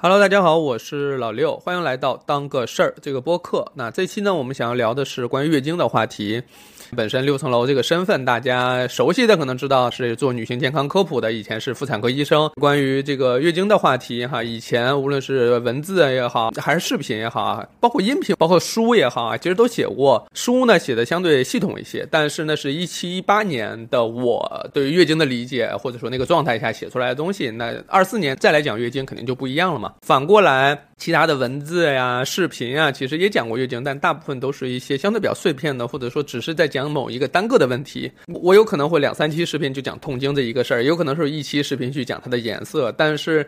Hello，大家好，我是老六，欢迎来到当个事儿这个播客。那这期呢，我们想要聊的是关于月经的话题。本身六层楼这个身份，大家熟悉的可能知道是做女性健康科普的，以前是妇产科医生。关于这个月经的话题，哈，以前无论是文字也好，还是视频也好啊，包括音频，包括书也好啊，其实都写过。书呢写的相对系统一些，但是呢是一七一八年的我对于月经的理解，或者说那个状态下写出来的东西，那二四年再来讲月经肯定就不一样了嘛。反过来。其他的文字呀、视频啊，其实也讲过月经，但大部分都是一些相对比较碎片的，或者说只是在讲某一个单个的问题。我有可能会两三期视频就讲痛经这一个事儿，有可能是一期视频去讲它的颜色，但是。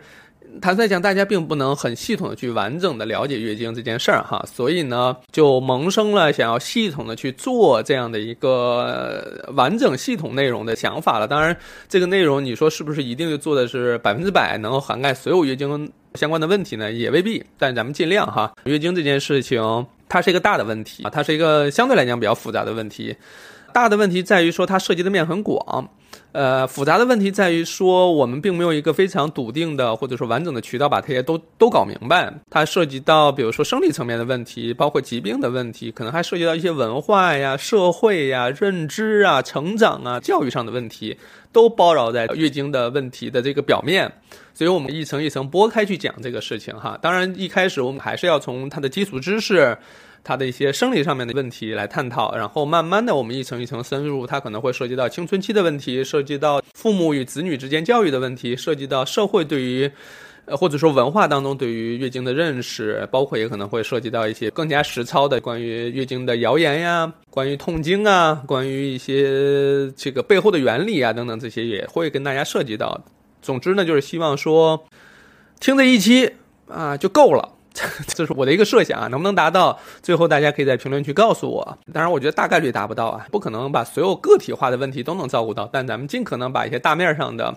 坦率讲，大家并不能很系统的去完整的了解月经这件事儿哈，所以呢，就萌生了想要系统的去做这样的一个完整系统内容的想法了。当然，这个内容你说是不是一定就做的是百分之百能够涵盖所有月经相关的问题呢？也未必，但咱们尽量哈。月经这件事情，它是一个大的问题啊，它是一个相对来讲比较复杂的问题。大的问题在于说它涉及的面很广。呃，复杂的问题在于说，我们并没有一个非常笃定的或者说完整的渠道把这些都都搞明白。它涉及到比如说生理层面的问题，包括疾病的问题，可能还涉及到一些文化呀、社会呀、认知啊、成长啊、教育上的问题，都包绕在月经的问题的这个表面。所以我们一层一层剥开去讲这个事情哈。当然，一开始我们还是要从它的基础知识。它的一些生理上面的问题来探讨，然后慢慢的我们一层一层深入，它可能会涉及到青春期的问题，涉及到父母与子女之间教育的问题，涉及到社会对于，呃或者说文化当中对于月经的认识，包括也可能会涉及到一些更加实操的关于月经的谣言呀，关于痛经啊，关于一些这个背后的原理啊等等这些也会跟大家涉及到。总之呢，就是希望说，听这一期啊就够了。这是我的一个设想啊，能不能达到？最后大家可以在评论区告诉我。当然，我觉得大概率达不到啊，不可能把所有个体化的问题都能照顾到。但咱们尽可能把一些大面上的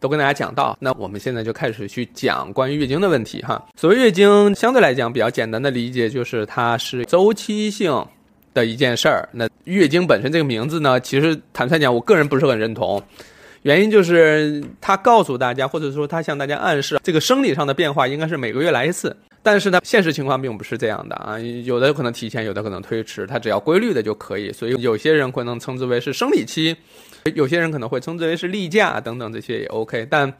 都跟大家讲到。那我们现在就开始去讲关于月经的问题哈。所谓月经，相对来讲比较简单的理解就是它是周期性的一件事儿。那月经本身这个名字呢，其实坦率讲，我个人不是很认同。原因就是他告诉大家，或者说他向大家暗示，这个生理上的变化应该是每个月来一次。但是呢，现实情况并不是这样的啊，有的可能提前，有的可能推迟，它只要规律的就可以。所以有些人可能称之为是生理期，有些人可能会称之为是例假等等，这些也 OK。但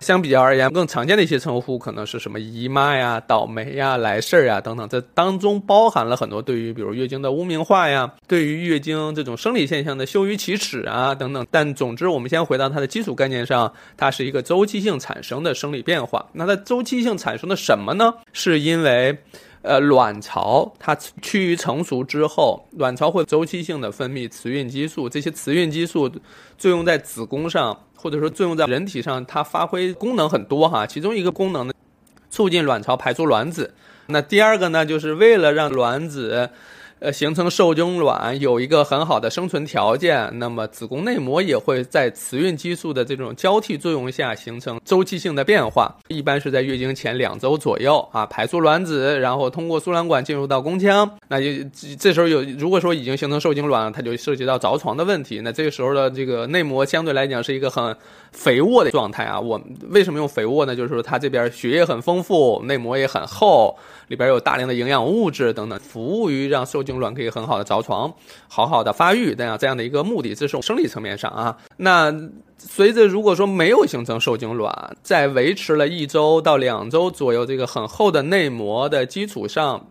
相比较而言，更常见的一些称呼可能是什么姨妈呀、倒霉呀、来事儿呀等等，这当中包含了很多对于比如月经的污名化呀，对于月经这种生理现象的羞于启齿啊等等。但总之，我们先回到它的基础概念上，它是一个周期性产生的生理变化。那它周期性产生的什么呢？是因为，呃，卵巢它趋于成熟之后，卵巢会周期性的分泌雌孕激素，这些雌孕激素作用在子宫上。或者说作用在人体上，它发挥功能很多哈。其中一个功能呢，促进卵巢排出卵子。那第二个呢，就是为了让卵子。呃，形成受精卵有一个很好的生存条件，那么子宫内膜也会在雌孕激素的这种交替作用下形成周期性的变化，一般是在月经前两周左右啊，排出卵子，然后通过输卵管进入到宫腔，那就这时候有如果说已经形成受精卵了，它就涉及到着床的问题，那这个时候的这个内膜相对来讲是一个很肥沃的状态啊。我为什么用肥沃呢？就是说它这边血液很丰富，内膜也很厚。里边有大量的营养物质等等，服务于让受精卵可以很好的着床，好好的发育，这样这样的一个目的，这是生理层面上啊。那随着如果说没有形成受精卵，在维持了一周到两周左右这个很厚的内膜的基础上，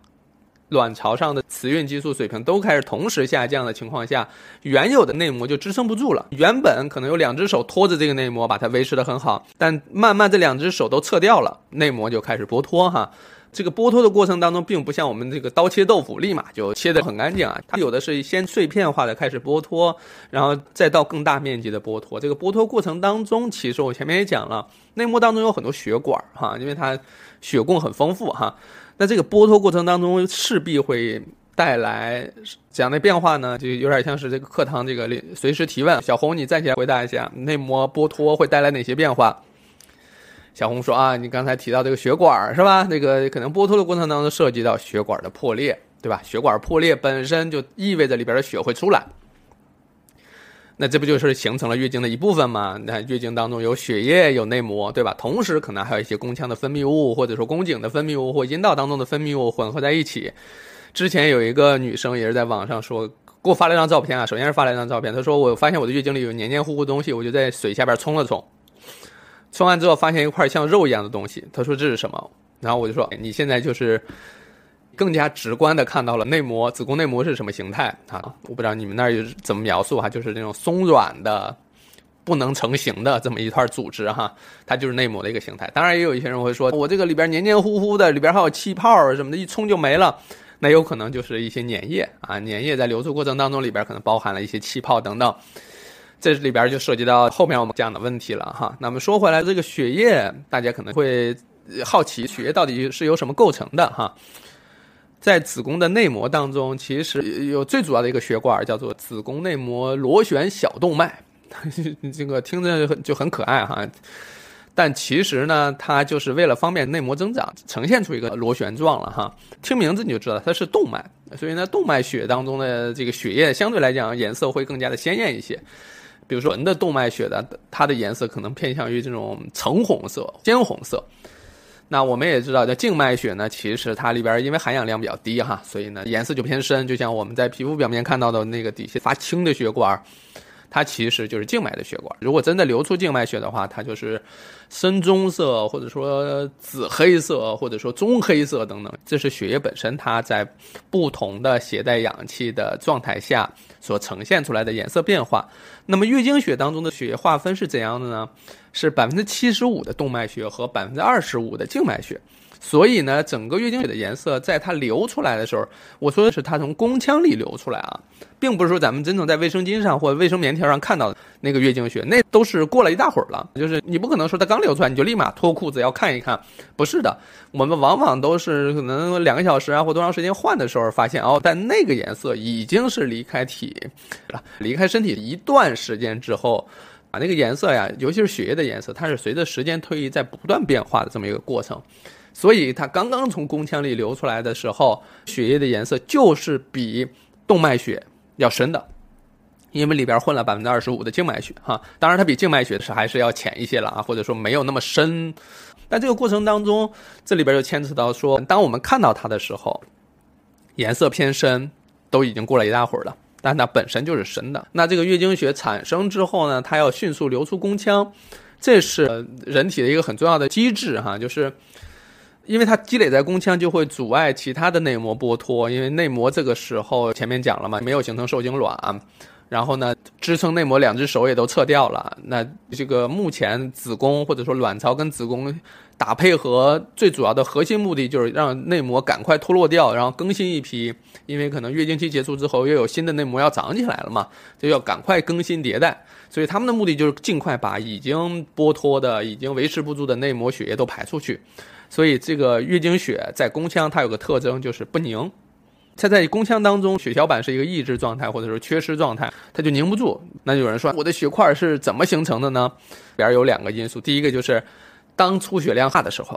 卵巢上的雌孕激素水平都开始同时下降的情况下，原有的内膜就支撑不住了。原本可能有两只手托着这个内膜把它维持的很好，但慢慢这两只手都撤掉了，内膜就开始剥脱哈。这个剥脱的过程当中，并不像我们这个刀切豆腐，立马就切得很干净啊。它有的是先碎片化的开始剥脱，然后再到更大面积的剥脱。这个剥脱过程当中，其实我前面也讲了，内膜当中有很多血管哈，因为它血供很丰富哈。那这个剥脱过程当中势必会带来怎样的变化呢？就有点像是这个课堂这个随时提问，小红你站起来回答一下，内膜剥脱会带来哪些变化？小红说啊，你刚才提到这个血管是吧？那个可能剥脱的过程当中涉及到血管的破裂，对吧？血管破裂本身就意味着里边的血会出来。那这不就是形成了月经的一部分吗？那月经当中有血液，有内膜，对吧？同时可能还有一些宫腔的分泌物，或者说宫颈的分泌物，或阴道当中的分泌物混合在一起。之前有一个女生也是在网上说，给我发了一张照片啊，首先是发了一张照片，她说我发现我的月经里有黏黏糊糊东西，我就在水下边冲了冲，冲完之后发现一块像肉一样的东西，她说这是什么？然后我就说你现在就是。更加直观的看到了内膜，子宫内膜是什么形态啊？我不知道你们那儿怎么描述哈，就是那种松软的、不能成型的这么一块组织哈，它就是内膜的一个形态。当然，也有一些人会说，我这个里边黏黏糊糊的，里边还有气泡什么的，一冲就没了，那有可能就是一些粘液啊，粘液在流出过程当中里边可能包含了一些气泡等等，这里边就涉及到后面我们讲的问题了哈。那么说回来，这个血液，大家可能会好奇，血液到底是由什么构成的哈？在子宫的内膜当中，其实有最主要的一个血管，叫做子宫内膜螺旋小动脉。这个听着就很就很可爱哈，但其实呢，它就是为了方便内膜增长，呈现出一个螺旋状了哈。听名字你就知道它是动脉，所以呢，动脉血当中的这个血液相对来讲颜色会更加的鲜艳一些。比如说人的动脉血的，它的颜色可能偏向于这种橙红色、鲜红色。那我们也知道，叫静脉血呢，其实它里边因为含氧量比较低哈，所以呢颜色就偏深，就像我们在皮肤表面看到的那个底下发青的血管。它其实就是静脉的血管。如果真的流出静脉血的话，它就是深棕色，或者说紫黑色，或者说棕黑色等等。这是血液本身它在不同的携带氧气的状态下所呈现出来的颜色变化。那么月经血当中的血液划分是怎样的呢？是百分之七十五的动脉血和百分之二十五的静脉血。所以呢，整个月经血的颜色，在它流出来的时候，我说的是它从宫腔里流出来啊，并不是说咱们真正在卫生巾上或卫生棉条上看到的那个月经血，那都是过了一大会儿了。就是你不可能说它刚流出来你就立马脱裤子要看一看，不是的，我们往往都是可能两个小时啊或多长时间换的时候发现哦，但那个颜色已经是离开体了，离开身体一段时间之后，啊，那个颜色呀，尤其是血液的颜色，它是随着时间推移在不断变化的这么一个过程。所以它刚刚从宫腔里流出来的时候，血液的颜色就是比动脉血要深的，因为里边混了百分之二十五的静脉血哈。当然，它比静脉血是还是要浅一些了啊，或者说没有那么深。但这个过程当中，这里边就牵扯到说，当我们看到它的时候，颜色偏深，都已经过了一大会儿了，但它本身就是深的。那这个月经血产生之后呢，它要迅速流出宫腔，这是人体的一个很重要的机制哈，就是。因为它积累在宫腔，就会阻碍其他的内膜剥脱。因为内膜这个时候前面讲了嘛，没有形成受精卵，然后呢，支撑内膜两只手也都撤掉了。那这个目前子宫或者说卵巢跟子宫打配合最主要的核心目的就是让内膜赶快脱落掉，然后更新一批。因为可能月经期结束之后又有新的内膜要长起来了嘛，就要赶快更新迭代。所以他们的目的就是尽快把已经剥脱的、已经维持不住的内膜血液都排出去。所以这个月经血在宫腔，它有个特征就是不凝。它在宫腔当中，血小板是一个抑制状态，或者说缺失状态，它就凝不住。那有人说，我的血块是怎么形成的呢？里边有两个因素，第一个就是当出血量大的时候；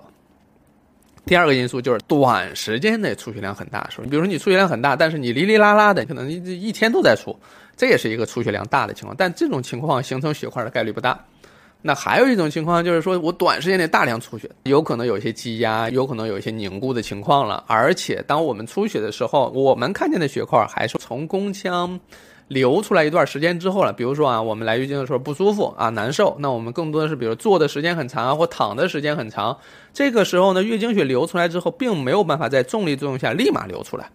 第二个因素就是短时间内出血量很大的时候。你比如说你出血量很大，但是你哩哩啦啦的，可能一一天都在出，这也是一个出血量大的情况。但这种情况形成血块的概率不大。那还有一种情况就是说，我短时间内大量出血，有可能有一些积压，有可能有一些凝固的情况了。而且，当我们出血的时候，我们看见的血块还是从宫腔流出来一段时间之后了。比如说啊，我们来月经的时候不舒服啊，难受，那我们更多的是比如坐的时间很长啊或躺的时间很长，这个时候呢，月经血流出来之后，并没有办法在重力作用下立马流出来。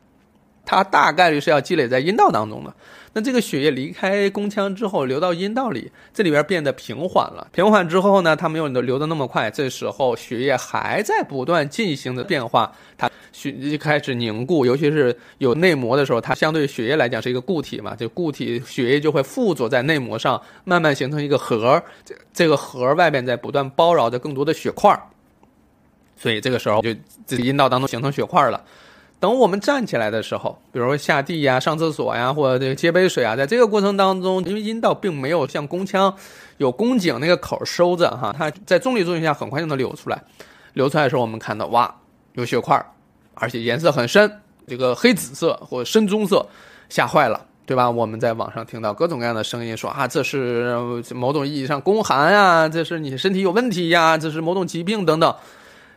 它大概率是要积累在阴道当中的。那这个血液离开宫腔之后，流到阴道里，这里边变得平缓了。平缓之后呢，它没有流的那么快。这时候血液还在不断进行的变化，它血一开始凝固，尤其是有内膜的时候，它相对血液来讲是一个固体嘛，就固体血液就会附着在内膜上，慢慢形成一个核。这这个核外边在不断包绕着更多的血块，所以这个时候就这个阴道当中形成血块了。等我们站起来的时候，比如说下地呀、上厕所呀，或者这个接杯水啊，在这个过程当中，因为阴道并没有像宫腔有宫颈那个口收着哈，它在重力作用下很快就能流出来。流出来的时候，我们看到哇，有血块，而且颜色很深，这个黑紫色或深棕色，吓坏了对吧？我们在网上听到各种各样的声音，说啊，这是某种意义上宫寒啊，这是你身体有问题呀，这是某种疾病等等。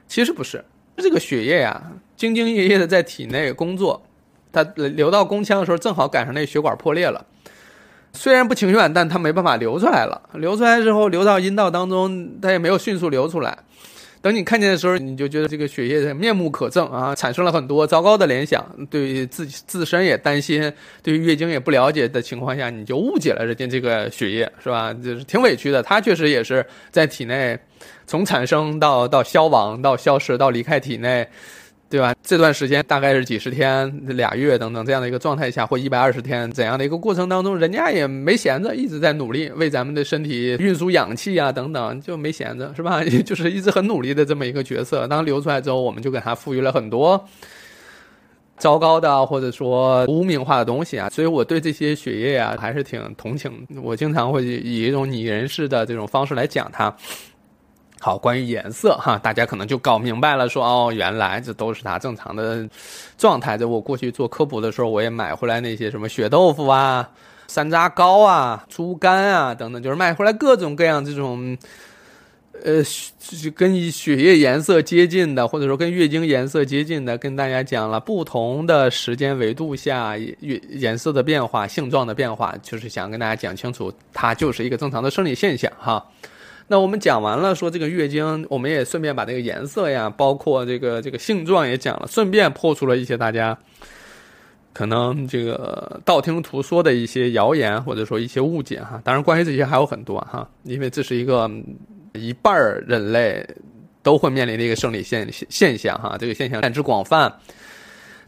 其实不是，这个血液呀，兢兢业业的在体内工作，它流到宫腔的时候，正好赶上那血管破裂了。虽然不情愿，但它没办法流出来了。流出来之后，流到阴道当中，它也没有迅速流出来。等你看见的时候，你就觉得这个血液面目可憎啊，产生了很多糟糕的联想，对于自己自身也担心，对于月经也不了解的情况下，你就误解了人家这个血液，是吧？就是挺委屈的。它确实也是在体内从产生到到消亡到消失到离开体内。对吧？这段时间大概是几十天、俩月等等这样的一个状态下，或一百二十天怎样的一个过程当中，人家也没闲着，一直在努力为咱们的身体运输氧气啊等等，就没闲着，是吧？就是一直很努力的这么一个角色。当流出来之后，我们就给他赋予了很多糟糕的或者说污名化的东西啊。所以我对这些血液啊还是挺同情。我经常会以一种拟人式的这种方式来讲它。好，关于颜色哈，大家可能就搞明白了，说哦，原来这都是它正常的状态。在我过去做科普的时候，我也买回来那些什么血豆腐啊、山楂糕啊、猪肝啊等等，就是买回来各种各样这种，呃，跟血液颜色接近的，或者说跟月经颜色接近的，跟大家讲了不同的时间维度下月颜色的变化、性状的变化，就是想跟大家讲清楚，它就是一个正常的生理现象哈。那我们讲完了，说这个月经，我们也顺便把这个颜色呀，包括这个这个性状也讲了，顺便破除了一些大家可能这个道听途说的一些谣言，或者说一些误解哈。当然，关于这些还有很多哈，因为这是一个一半儿人类都会面临的一个生理现现象哈，这个现象泛之广泛。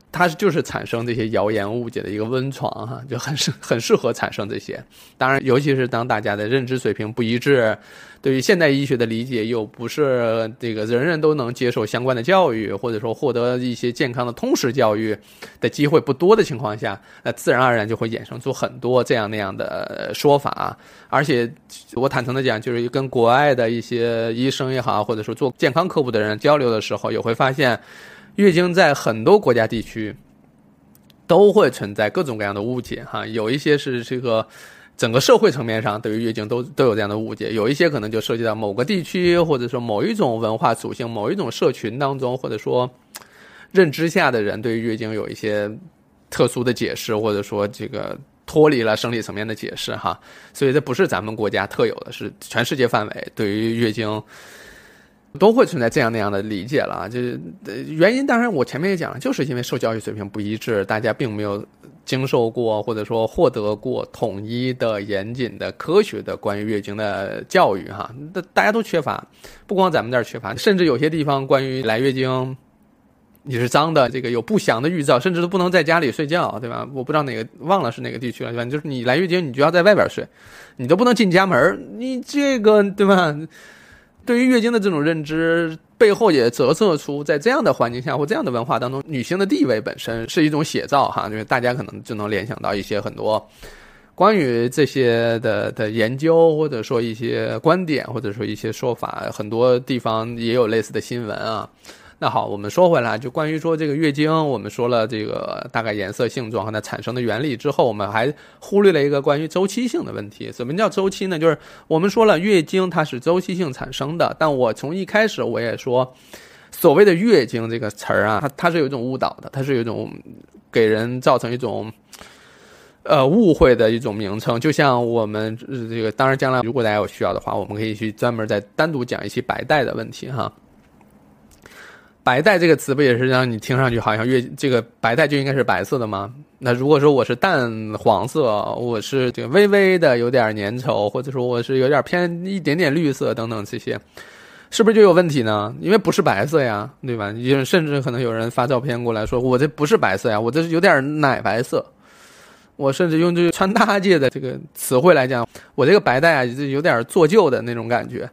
它就是产生这些谣言误解的一个温床哈，就很适很适合产生这些。当然，尤其是当大家的认知水平不一致，对于现代医学的理解又不是这个人人都能接受相关的教育，或者说获得一些健康的通识教育的机会不多的情况下，那自然而然就会衍生出很多这样那样的说法。而且，我坦诚的讲，就是跟国外的一些医生也好，或者说做健康科普的人交流的时候，也会发现。月经在很多国家地区都会存在各种各样的误解，哈，有一些是这个整个社会层面上对于月经都都有这样的误解，有一些可能就涉及到某个地区或者说某一种文化属性、某一种社群当中，或者说认知下的人对于月经有一些特殊的解释，或者说这个脱离了生理层面的解释，哈，所以这不是咱们国家特有的，是全世界范围对于月经。都会存在这样那样的理解了啊，就是原因。当然，我前面也讲了，就是因为受教育水平不一致，大家并没有经受过或者说获得过统一的、严谨的、科学的关于月经的教育哈。大大家都缺乏，不光咱们这儿缺乏，甚至有些地方关于来月经你是脏的，这个有不祥的预兆，甚至都不能在家里睡觉，对吧？我不知道哪个忘了是哪个地区了，对吧？就是你来月经，你就要在外边睡，你都不能进家门，你这个对吧？对于月经的这种认知背后，也折射出在这样的环境下或这样的文化当中，女性的地位本身是一种写照哈。就是大家可能就能联想到一些很多关于这些的的研究，或者说一些观点，或者说一些说法，很多地方也有类似的新闻啊。那好，我们说回来，就关于说这个月经，我们说了这个大概颜色、性状和它产生的原理之后，我们还忽略了一个关于周期性的问题。什么叫周期呢？就是我们说了月经它是周期性产生的，但我从一开始我也说，所谓的月经这个词儿啊，它它是有一种误导的，它是有一种给人造成一种呃误会的一种名称。就像我们这个，当然将来如果大家有需要的话，我们可以去专门再单独讲一期白带的问题哈。白带这个词不也是让你听上去好像越这个白带就应该是白色的吗？那如果说我是淡黄色，我是这个微微的有点粘稠，或者说我是有点偏一点点绿色等等这些，是不是就有问题呢？因为不是白色呀，对吧？也甚至可能有人发照片过来说我这不是白色呀，我这是有点奶白色。我甚至用这个穿搭界的这个词汇来讲，我这个白带啊，就有点做旧的那种感觉。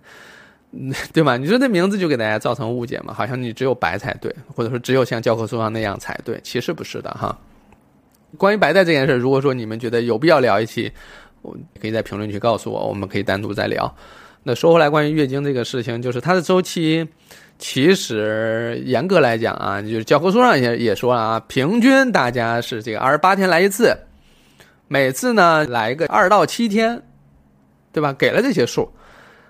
对吧？你说这名字就给大家造成误解嘛？好像你只有白才对，或者说只有像教科书上那样才对，其实不是的哈。关于白带这件事，如果说你们觉得有必要聊一期，我可以在评论区告诉我，我们可以单独再聊。那说回来，关于月经这个事情，就是它的周期，其实严格来讲啊，就是教科书上也也说了啊，平均大家是这个二十八天来一次。每次呢来个二到七天，对吧？给了这些数。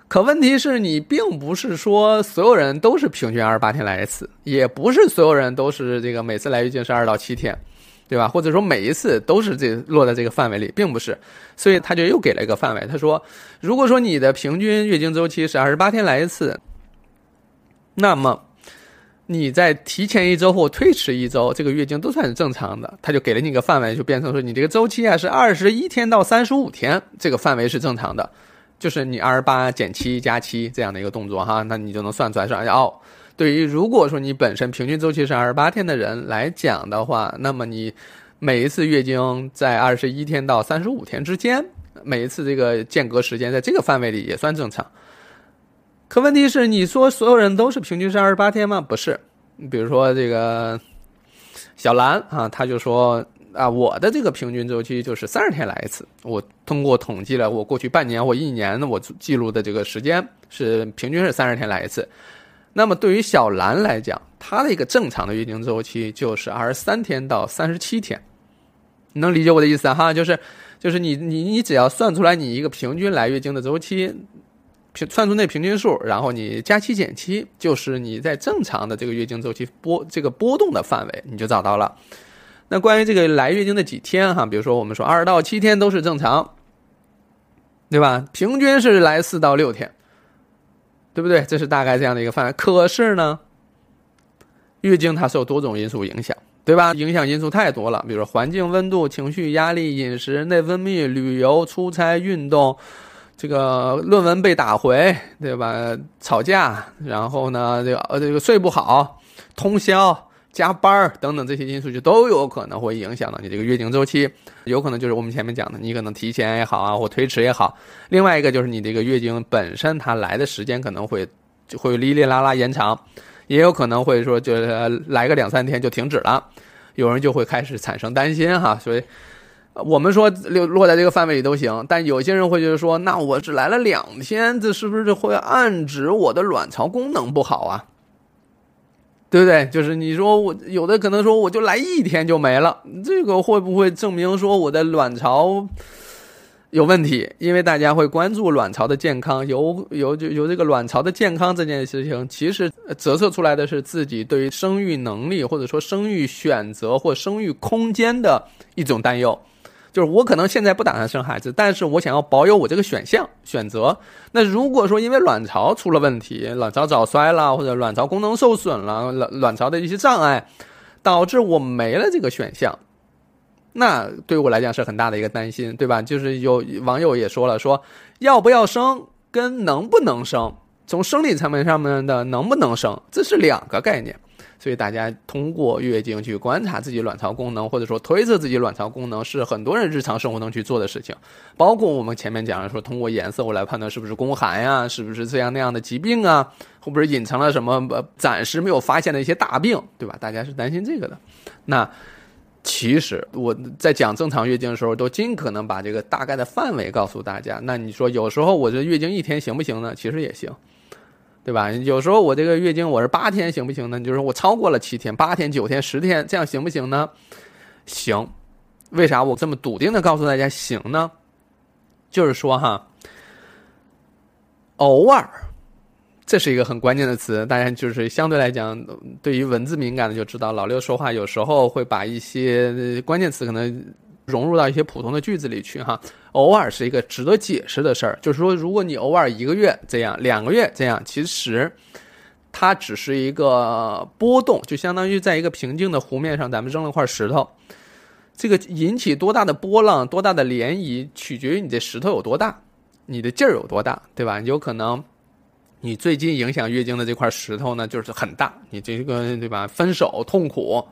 可问题是你并不是说所有人都是平均二十八天来一次，也不是所有人都是这个每次来月经是二到七天，对吧？或者说每一次都是这落在这个范围里，并不是。所以他就又给了一个范围，他说，如果说你的平均月经周期是二十八天来一次，那么你在提前一周或推迟一周，这个月经都算是正常的。他就给了你一个范围，就变成说你这个周期啊是二十一天到三十五天，这个范围是正常的。就是你二十八减七加七这样的一个动作哈，那你就能算出来说哦，对于如果说你本身平均周期是二十八天的人来讲的话，那么你每一次月经在二十一天到三十五天之间，每一次这个间隔时间在这个范围里也算正常。可问题是，你说所有人都是平均是二十八天吗？不是，比如说这个小兰啊，他就说。啊，我的这个平均周期就是三十天来一次。我通过统计了我过去半年或一年的我记录的这个时间是平均是三十天来一次。那么对于小兰来讲，她的一个正常的月经周期就是二十三天到三十七天。能理解我的意思哈？就是就是你你你只要算出来你一个平均来月经的周期，平算出那平均数，然后你加七减七，就是你在正常的这个月经周期波这个波动的范围，你就找到了。那关于这个来月经的几天哈，比如说我们说二到七天都是正常，对吧？平均是来四到六天，对不对？这是大概这样的一个范围。可是呢，月经它受多种因素影响，对吧？影响因素太多了，比如说环境温度、情绪压力、饮食、内分泌、旅游、出差、运动，这个论文被打回，对吧？吵架，然后呢，这个呃这个睡不好，通宵。加班儿等等这些因素就都有可能会影响到你这个月经周期，有可能就是我们前面讲的，你可能提前也好啊，或推迟也好。另外一个就是你这个月经本身它来的时间可能会就会哩哩啦啦延长，也有可能会说就是来个两三天就停止了，有人就会开始产生担心哈。所以我们说落落在这个范围里都行，但有些人会觉得说，那我只来了两天，这是不是会暗指我的卵巢功能不好啊？对不对？就是你说我有的可能说我就来一天就没了，这个会不会证明说我的卵巢有问题？因为大家会关注卵巢的健康，有有就有这个卵巢的健康这件事情，其实折射出来的是自己对于生育能力或者说生育选择或生育空间的一种担忧。就是我可能现在不打算生孩子，但是我想要保有我这个选项选择。那如果说因为卵巢出了问题，卵巢早衰了，或者卵巢功能受损了，卵卵巢的一些障碍，导致我没了这个选项，那对我来讲是很大的一个担心，对吧？就是有网友也说了，说要不要生跟能不能生，从生理层面上面的能不能生，这是两个概念。所以大家通过月经去观察自己卵巢功能，或者说推测自己卵巢功能，是很多人日常生活中去做的事情。包括我们前面讲的说，通过颜色我来判断是不是宫寒呀，是不是这样那样的疾病啊，会不会隐藏了什么暂时没有发现的一些大病，对吧？大家是担心这个的。那其实我在讲正常月经的时候，都尽可能把这个大概的范围告诉大家。那你说有时候我这月经一天行不行呢？其实也行。对吧？有时候我这个月经我是八天行不行呢？就是我超过了七天、八天、九天、十天，这样行不行呢？行。为啥我这么笃定的告诉大家行呢？就是说哈，偶尔，这是一个很关键的词，大家就是相对来讲，对于文字敏感的就知道，老六说话有时候会把一些关键词可能。融入到一些普通的句子里去哈，偶尔是一个值得解释的事儿。就是说，如果你偶尔一个月这样，两个月这样，其实它只是一个波动，就相当于在一个平静的湖面上，咱们扔了块石头，这个引起多大的波浪、多大的涟漪，取决于你这石头有多大，你的劲儿有多大，对吧？有可能你最近影响月经的这块石头呢，就是很大，你这个对吧？分手痛苦。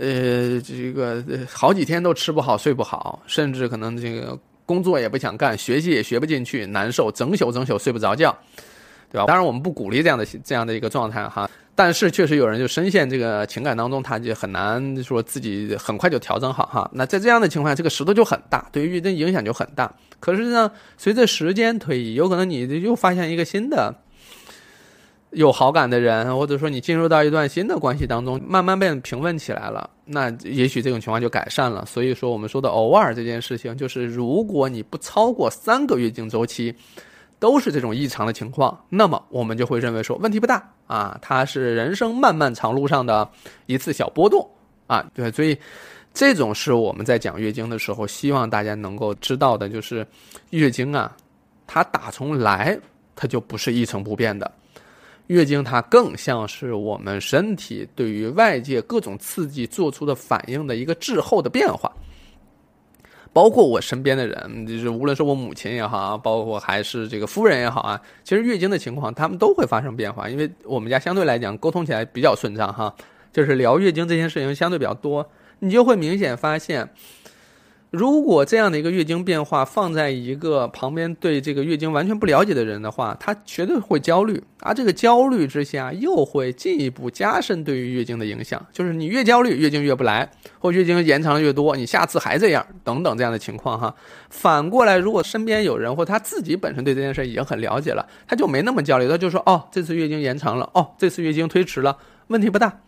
呃，这个好几天都吃不好睡不好，甚至可能这个工作也不想干，学习也学不进去，难受，整宿整宿睡不着觉，对吧？当然我们不鼓励这样的这样的一个状态哈，但是确实有人就深陷这个情感当中，他就很难说自己很快就调整好哈。那在这样的情况下，这个石头就很大，对于月经影响就很大。可是呢，随着时间推移，有可能你又发现一个新的。有好感的人，或者说你进入到一段新的关系当中，慢慢变平稳起来了，那也许这种情况就改善了。所以说，我们说的偶尔这件事情，就是如果你不超过三个月经周期，都是这种异常的情况，那么我们就会认为说问题不大啊，它是人生漫漫长路上的一次小波动啊。对，所以这种是我们在讲月经的时候，希望大家能够知道的，就是月经啊，它打从来它就不是一成不变的。月经它更像是我们身体对于外界各种刺激做出的反应的一个滞后的变化，包括我身边的人，就是无论是我母亲也好啊，包括还是这个夫人也好啊，其实月经的情况他们都会发生变化，因为我们家相对来讲沟通起来比较顺畅哈，就是聊月经这件事情相对比较多，你就会明显发现。如果这样的一个月经变化放在一个旁边对这个月经完全不了解的人的话，他绝对会焦虑，而这个焦虑之下又会进一步加深对于月经的影响。就是你越焦虑，月经越不来，或月经延长越多，你下次还这样，等等这样的情况哈。反过来，如果身边有人或他自己本身对这件事已经很了解了，他就没那么焦虑，他就说哦，这次月经延长了，哦，这次月经推迟了，问题不大。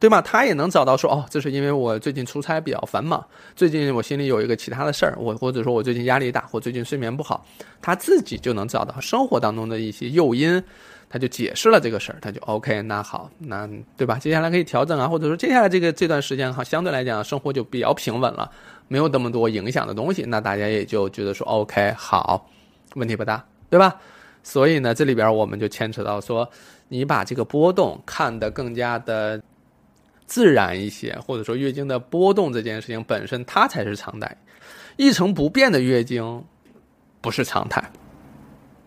对吗？他也能找到说，哦，这是因为我最近出差比较繁忙，最近我心里有一个其他的事儿，我或者说我最近压力大，或最近睡眠不好，他自己就能找到生活当中的一些诱因，他就解释了这个事儿，他就 OK，那好，那对吧？接下来可以调整啊，或者说接下来这个这段时间哈，相对来讲生活就比较平稳了，没有那么多影响的东西，那大家也就觉得说 OK，好，问题不大，对吧？所以呢，这里边我们就牵扯到说，你把这个波动看得更加的。自然一些，或者说月经的波动这件事情本身，它才是常态。一成不变的月经不是常态，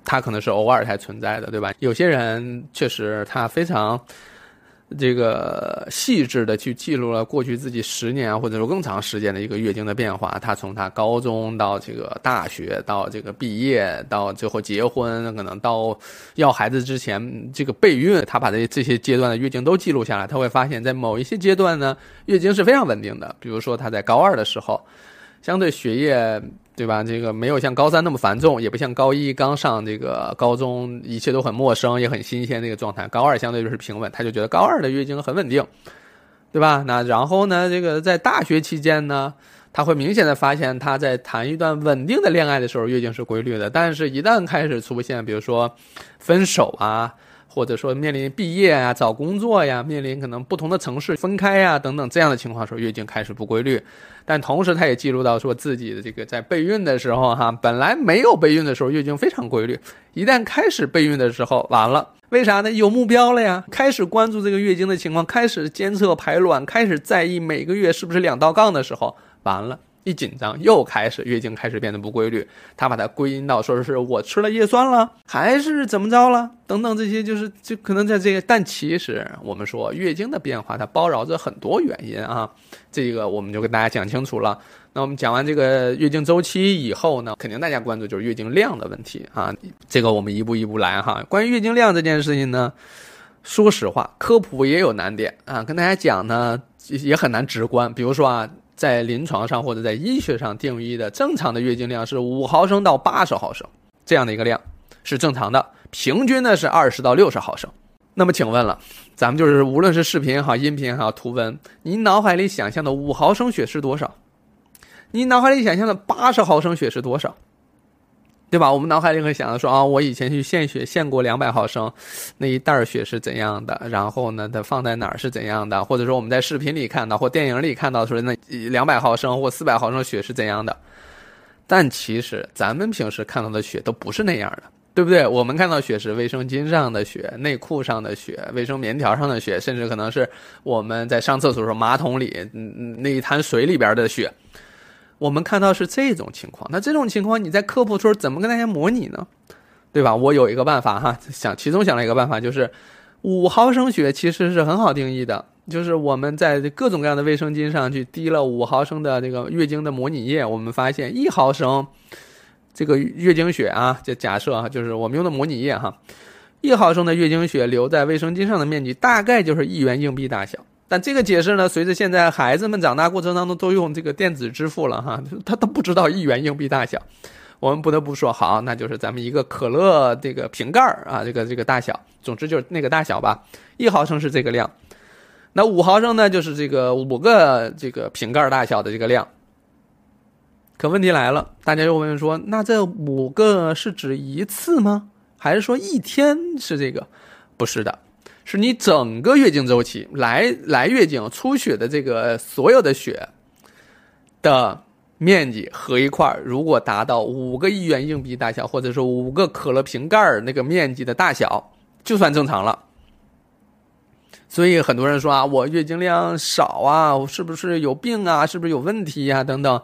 它可能是偶尔才存在的，对吧？有些人确实他非常。这个细致的去记录了过去自己十年，或者说更长时间的一个月经的变化。他从他高中到这个大学，到这个毕业，到最后结婚，可能到要孩子之前这个备孕，他把这这些阶段的月经都记录下来。他会发现，在某一些阶段呢，月经是非常稳定的。比如说他在高二的时候，相对学业。对吧？这个没有像高三那么繁重，也不像高一刚上这个高中，一切都很陌生，也很新鲜那个状态。高二相对就是平稳，他就觉得高二的月经很稳定，对吧？那然后呢，这个在大学期间呢，他会明显的发现，他在谈一段稳定的恋爱的时候，月经是规律的。但是，一旦开始出现，比如说分手啊。或者说面临毕业啊、找工作呀，面临可能不同的城市分开呀等等这样的情况时候，月经开始不规律。但同时，他也记录到说自己的这个在备孕的时候，哈，本来没有备孕的时候月经非常规律，一旦开始备孕的时候，完了，为啥呢？有目标了呀，开始关注这个月经的情况，开始监测排卵，开始在意每个月是不是两道杠的时候，完了。一紧张，又开始月经开始变得不规律。他把它归因到说是我吃了叶酸了，还是怎么着了？等等这些，就是就可能在这个。但其实我们说月经的变化，它包绕着很多原因啊。这个我们就跟大家讲清楚了。那我们讲完这个月经周期以后呢，肯定大家关注就是月经量的问题啊。这个我们一步一步来哈。关于月经量这件事情呢，说实话，科普也有难点啊。跟大家讲呢，也很难直观。比如说啊。在临床上或者在医学上定义的正常的月经量是五毫升到八十毫升这样的一个量是正常的，平均呢是二十到六十毫升。那么请问了，咱们就是无论是视频也好，音频也好，图文，你脑海里想象的五毫升血是多少？你脑海里想象的八十毫升血是多少？对吧？我们脑海里会想到说啊，我以前去献血献过两百毫升，那一袋血是怎样的？然后呢，它放在哪儿是怎样的？或者说我们在视频里看到或电影里看到说那两百毫升或四百毫升血是怎样的？但其实咱们平时看到的血都不是那样的，对不对？我们看到血是卫生巾上的血、内裤上的血、卫生棉条上的血，甚至可能是我们在上厕所时候马桶里那一滩水里边的血。我们看到是这种情况，那这种情况你在科普的时候怎么跟大家模拟呢？对吧？我有一个办法哈，想其中想了一个办法，就是五毫升血其实是很好定义的，就是我们在各种各样的卫生巾上去滴了五毫升的这个月经的模拟液，我们发现一毫升这个月经血啊，就假设啊，就是我们用的模拟液哈，一毫升的月经血留在卫生巾上的面积大概就是一元硬币大小。但这个解释呢，随着现在孩子们长大过程当中都用这个电子支付了哈，他都不知道一元硬币大小。我们不得不说，好，那就是咱们一个可乐这个瓶盖儿啊，这个这个大小，总之就是那个大小吧。一毫升是这个量，那五毫升呢，就是这个五个这个瓶盖大小的这个量。可问题来了，大家又问说，那这五个是指一次吗？还是说一天是这个？不是的，是你整个月经周期来来月经出血的这个所有的血的面积合一块儿，如果达到五个一元硬币大小，或者说五个可乐瓶盖那个面积的大小，就算正常了。所以很多人说啊，我月经量少啊，我是不是有病啊？是不是有问题呀？等等。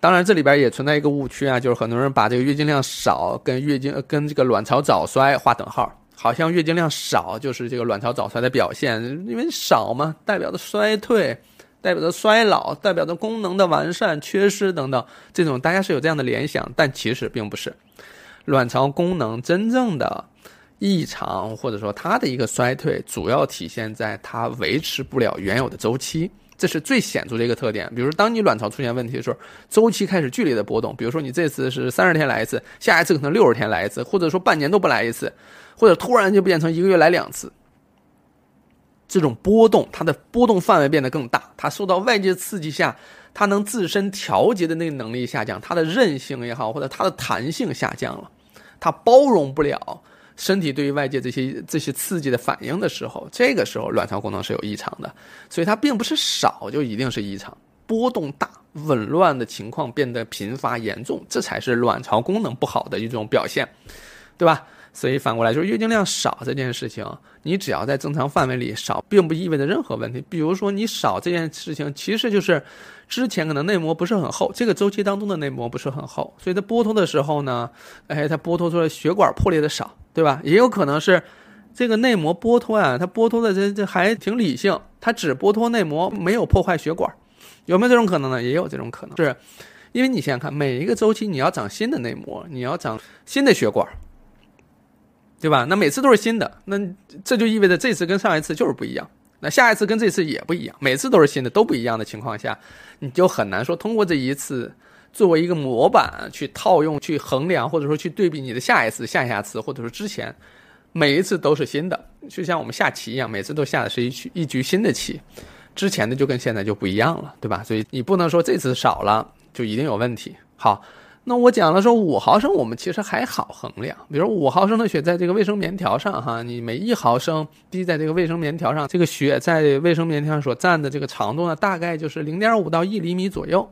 当然，这里边也存在一个误区啊，就是很多人把这个月经量少跟月经跟这个卵巢早衰划等号，好像月经量少就是这个卵巢早衰的表现，因为少嘛，代表着衰退，代表着衰老，代表着功能的完善缺失等等，这种大家是有这样的联想，但其实并不是，卵巢功能真正的异常或者说它的一个衰退，主要体现在它维持不了原有的周期。这是最显著的一个特点。比如，当你卵巢出现问题的时候，周期开始剧烈的波动。比如说，你这次是三十天来一次，下一次可能六十天来一次，或者说半年都不来一次，或者突然就变成一个月来两次。这种波动，它的波动范围变得更大，它受到外界刺激下，它能自身调节的那个能力下降，它的韧性也好，或者它的弹性下降了，它包容不了。身体对于外界这些这些刺激的反应的时候，这个时候卵巢功能是有异常的，所以它并不是少就一定是异常，波动大、紊乱的情况变得频发严重，这才是卵巢功能不好的一种表现，对吧？所以反过来就是月经量少这件事情，你只要在正常范围里少，并不意味着任何问题。比如说你少这件事情，其实就是之前可能内膜不是很厚，这个周期当中的内膜不是很厚，所以它剥脱的时候呢，哎，它剥脱出来血管破裂的少。对吧？也有可能是这个内膜剥脱啊，它剥脱的这这还挺理性，它只剥脱内膜，没有破坏血管，有没有这种可能呢？也有这种可能，是因为你想想看，每一个周期你要长新的内膜，你要长新的血管，对吧？那每次都是新的，那这就意味着这次跟上一次就是不一样，那下一次跟这次也不一样，每次都是新的都不一样的情况下，你就很难说通过这一次。作为一个模板去套用、去衡量，或者说去对比你的下一次、下下次，或者说之前，每一次都是新的，就像我们下棋一样，每次都下的是一局一局新的棋，之前的就跟现在就不一样了，对吧？所以你不能说这次少了就一定有问题。好，那我讲了说五毫升，我们其实还好衡量，比如五毫升的血在这个卫生棉条上，哈，你每一毫升滴在这个卫生棉条上，这个血在卫生棉条上所占的这个长度呢，大概就是零点五到一厘米左右。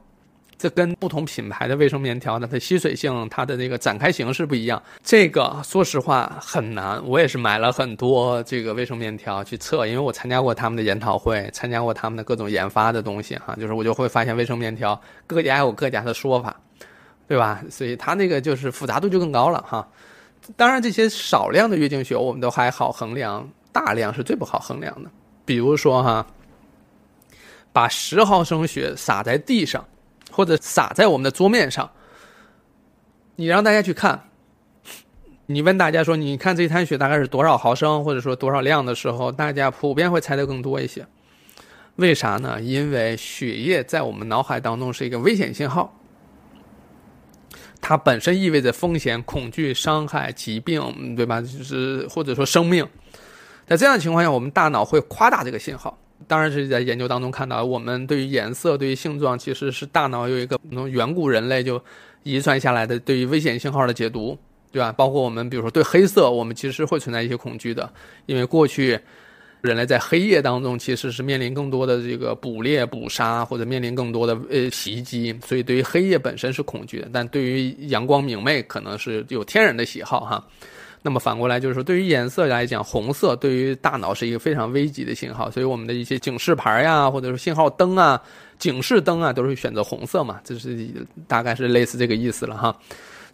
这跟不同品牌的卫生棉条呢，它吸水性、它的那个展开形式不一样。这个说实话很难，我也是买了很多这个卫生棉条去测，因为我参加过他们的研讨会，参加过他们的各种研发的东西哈。就是我就会发现卫生棉条各家有各家的说法，对吧？所以它那个就是复杂度就更高了哈。当然，这些少量的月经血我们都还好衡量，大量是最不好衡量的。比如说哈，把十毫升血洒在地上。或者洒在我们的桌面上，你让大家去看，你问大家说，你看这一滩血大概是多少毫升，或者说多少量的时候，大家普遍会猜的更多一些。为啥呢？因为血液在我们脑海当中是一个危险信号，它本身意味着风险、恐惧、伤害、疾病，对吧？就是或者说生命。在这样的情况下，我们大脑会夸大这个信号。当然是在研究当中看到，我们对于颜色、对于性状，其实是大脑有一个从远古人类就遗传下来的对于危险信号的解读，对吧？包括我们，比如说对黑色，我们其实会存在一些恐惧的，因为过去人类在黑夜当中其实是面临更多的这个捕猎、捕杀，或者面临更多的呃袭击，所以对于黑夜本身是恐惧的，但对于阳光明媚，可能是有天然的喜好哈。那么反过来就是说，对于颜色来讲，红色对于大脑是一个非常危急的信号，所以我们的一些警示牌呀，或者说信号灯啊、警示灯啊，都是选择红色嘛，这是大概是类似这个意思了哈。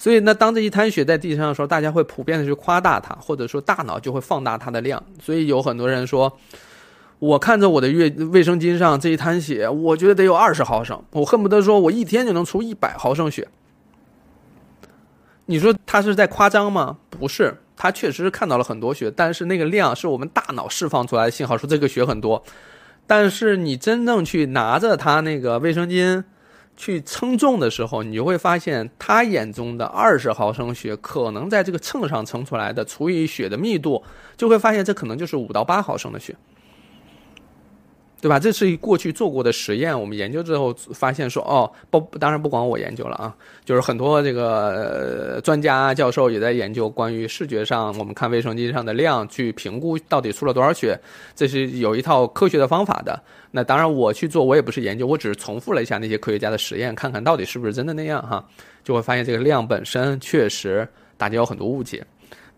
所以呢，当这一滩血在地上的时候，大家会普遍的去夸大它，或者说大脑就会放大它的量。所以有很多人说，我看着我的月卫生巾上这一滩血，我觉得得有二十毫升，我恨不得说我一天就能出一百毫升血。你说他是在夸张吗？不是，他确实是看到了很多血，但是那个量是我们大脑释放出来的信号，说这个血很多。但是你真正去拿着他那个卫生巾，去称重的时候，你就会发现他眼中的二十毫升血，可能在这个秤上称出来的除以血的密度，就会发现这可能就是五到八毫升的血。对吧？这是过去做过的实验，我们研究之后发现说，哦，不，当然不光我研究了啊，就是很多这个专家教授也在研究关于视觉上，我们看卫生巾上的量去评估到底出了多少血，这是有一套科学的方法的。那当然我去做，我也不是研究，我只是重复了一下那些科学家的实验，看看到底是不是真的那样哈，就会发现这个量本身确实大家有很多误解。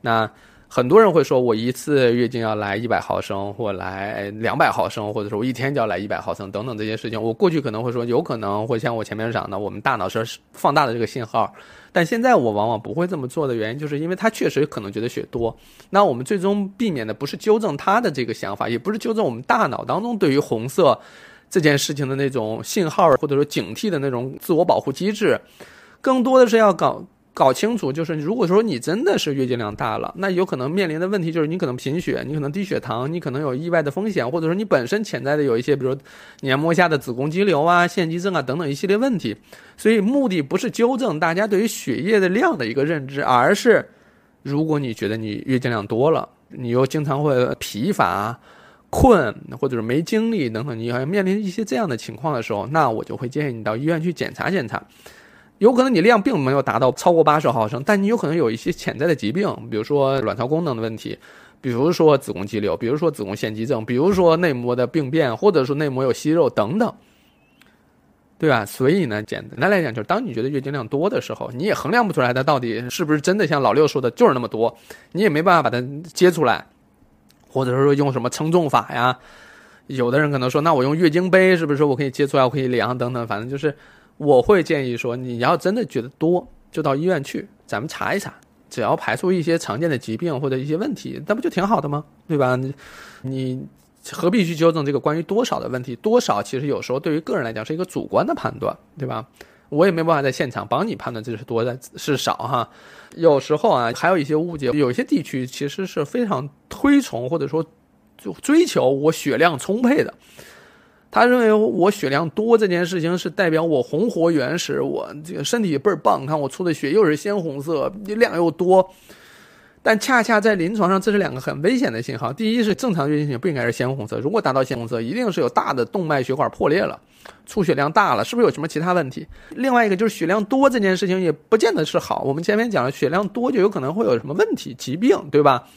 那。很多人会说，我一次月经要来一百毫升，或来两百毫升，或者说我一天就要来一百毫升等等这些事情。我过去可能会说，有可能会像我前面讲的，我们大脑是放大的这个信号。但现在我往往不会这么做的原因，就是因为他确实可能觉得血多。那我们最终避免的不是纠正他的这个想法，也不是纠正我们大脑当中对于红色这件事情的那种信号，或者说警惕的那种自我保护机制，更多的是要搞。搞清楚，就是如果说你真的是月经量大了，那有可能面临的问题就是你可能贫血，你可能低血糖，你可能有意外的风险，或者说你本身潜在的有一些，比如黏膜下的子宫肌瘤啊、腺肌症啊等等一系列问题。所以目的不是纠正大家对于血液的量的一个认知，而是如果你觉得你月经量多了，你又经常会疲乏、困，或者是没精力等等，你还面临一些这样的情况的时候，那我就会建议你到医院去检查检查。有可能你量并没有达到超过八十毫升，但你有可能有一些潜在的疾病，比如说卵巢功能的问题，比如说子宫肌瘤，比如说子宫腺肌症，比如说内膜的病变，或者说内膜有息肉等等，对吧？所以呢，简单来讲，就是当你觉得月经量多的时候，你也衡量不出来它到底是不是真的像老六说的，就是那么多，你也没办法把它接出来，或者说用什么称重法呀？有的人可能说，那我用月经杯是不是我可以接出来，我可以量等等，反正就是。我会建议说，你要真的觉得多，就到医院去，咱们查一查，只要排除一些常见的疾病或者一些问题，那不就挺好的吗？对吧？你何必去纠正这个关于多少的问题？多少其实有时候对于个人来讲是一个主观的判断，对吧？我也没办法在现场帮你判断这是多的是少哈。有时候啊，还有一些误解，有一些地区其实是非常推崇或者说就追求我血量充沛的。他认为我血量多这件事情是代表我红活原始，我这个身体倍儿棒。看我出的血又是鲜红色，量又多。但恰恰在临床上，这是两个很危险的信号。第一是正常月经血不应该是鲜红色，如果达到鲜红色，一定是有大的动脉血管破裂了，出血量大了，是不是有什么其他问题？另外一个就是血量多这件事情也不见得是好。我们前面讲了，血量多就有可能会有什么问题、疾病，对吧？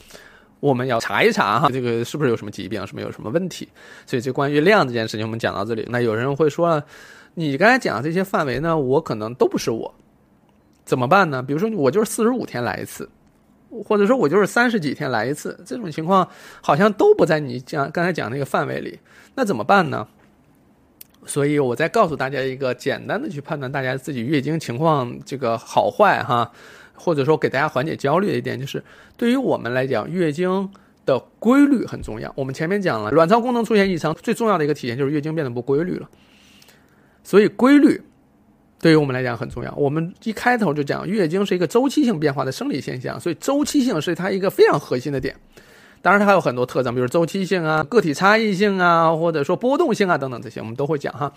我们要查一查哈，这个是不是有什么疾病，是不是有什么问题？所以这关于量这件事情，我们讲到这里。那有人会说了，你刚才讲的这些范围呢，我可能都不是我，怎么办呢？比如说我就是四十五天来一次，或者说我就是三十几天来一次，这种情况好像都不在你讲刚才讲那个范围里，那怎么办呢？所以我再告诉大家一个简单的去判断大家自己月经情况这个好坏哈。或者说给大家缓解焦虑的一点就是，对于我们来讲，月经的规律很重要。我们前面讲了，卵巢功能出现异常，最重要的一个体现就是月经变得不规律了。所以规律对于我们来讲很重要。我们一开头就讲，月经是一个周期性变化的生理现象，所以周期性是它一个非常核心的点。当然，它还有很多特征，比如周期性啊、个体差异性啊，或者说波动性啊等等这些，我们都会讲哈。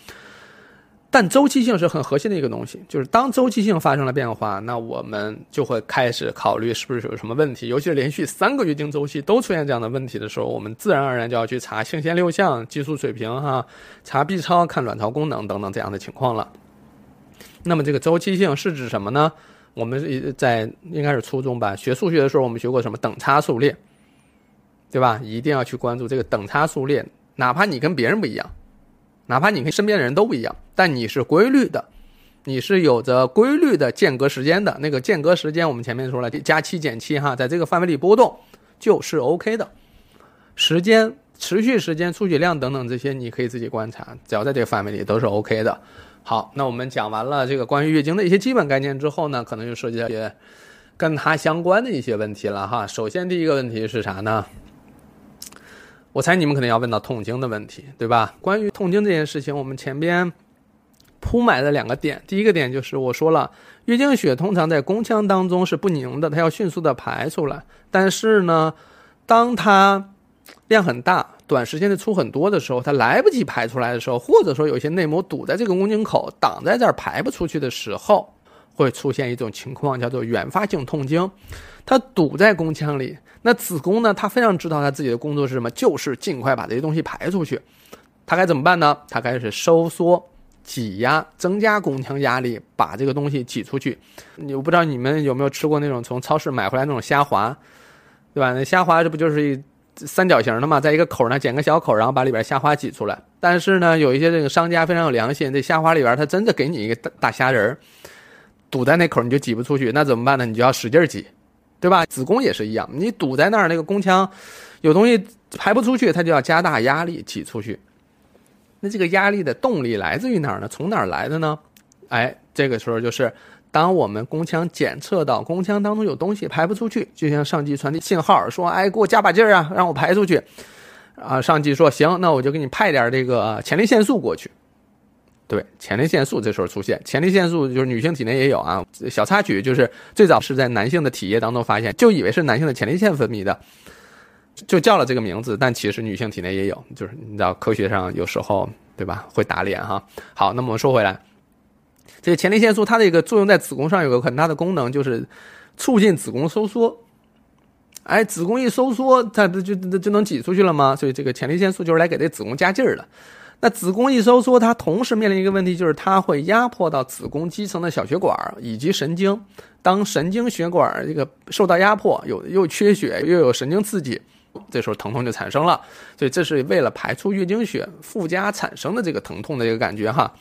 但周期性是很核心的一个东西，就是当周期性发生了变化，那我们就会开始考虑是不是有什么问题。尤其是连续三个月经周期都出现这样的问题的时候，我们自然而然就要去查性腺六项、激素水平、哈查 B 超、看卵巢功能等等这样的情况了。那么这个周期性是指什么呢？我们在应该是初中吧，学数学的时候我们学过什么等差数列，对吧？一定要去关注这个等差数列，哪怕你跟别人不一样。哪怕你跟身边的人都不一样，但你是规律的，你是有着规律的间隔时间的。那个间隔时间，我们前面说了，加七减七哈，在这个范围里波动就是 OK 的。时间、持续时间、出血量等等这些，你可以自己观察，只要在这个范围里都是 OK 的。好，那我们讲完了这个关于月经的一些基本概念之后呢，可能就涉及到一些跟它相关的一些问题了哈。首先第一个问题是啥呢？我猜你们肯定要问到痛经的问题，对吧？关于痛经这件事情，我们前边铺埋了两个点。第一个点就是我说了，月经血通常在宫腔当中是不凝的，它要迅速的排出来。但是呢，当它量很大，短时间的出很多的时候，它来不及排出来的时候，或者说有些内膜堵在这个宫颈口，挡在这儿排不出去的时候，会出现一种情况，叫做原发性痛经。它堵在宫腔里，那子宫呢？它非常知道它自己的工作是什么，就是尽快把这些东西排出去。它该怎么办呢？它开始收缩、挤压、增加宫腔压力，把这个东西挤出去。你我不知道你们有没有吃过那种从超市买回来那种虾滑，对吧？那虾滑这不就是一三角形的嘛，在一个口那剪个小口，然后把里边虾滑挤出来。但是呢，有一些这个商家非常有良心，这虾滑里边它真的给你一个大大虾仁儿，堵在那口你就挤不出去，那怎么办呢？你就要使劲挤。对吧？子宫也是一样，你堵在那儿，那个宫腔有东西排不出去，它就要加大压力挤出去。那这个压力的动力来自于哪儿呢？从哪儿来的呢？哎，这个时候就是当我们宫腔检测到宫腔当中有东西排不出去，就像上级传递信号说：“哎，给我加把劲儿啊，让我排出去。”啊，上级说：“行，那我就给你派点这个前列腺素过去。”对，前列腺素这时候出现，前列腺素就是女性体内也有啊。小插曲就是最早是在男性的体液当中发现，就以为是男性的前列腺分泌的，就叫了这个名字。但其实女性体内也有，就是你知道科学上有时候对吧会打脸哈。好，那么我们说回来，这个前列腺素它的一个作用在子宫上有个很大的功能，就是促进子宫收缩。哎，子宫一收缩，它不就就能挤出去了吗？所以这个前列腺素就是来给这子宫加劲儿的。那子宫一收缩，它同时面临一个问题，就是它会压迫到子宫肌层的小血管以及神经。当神经血管这个受到压迫，有又缺血又有神经刺激，这时候疼痛就产生了。所以这是为了排出月经血附加产生的这个疼痛的一个感觉哈。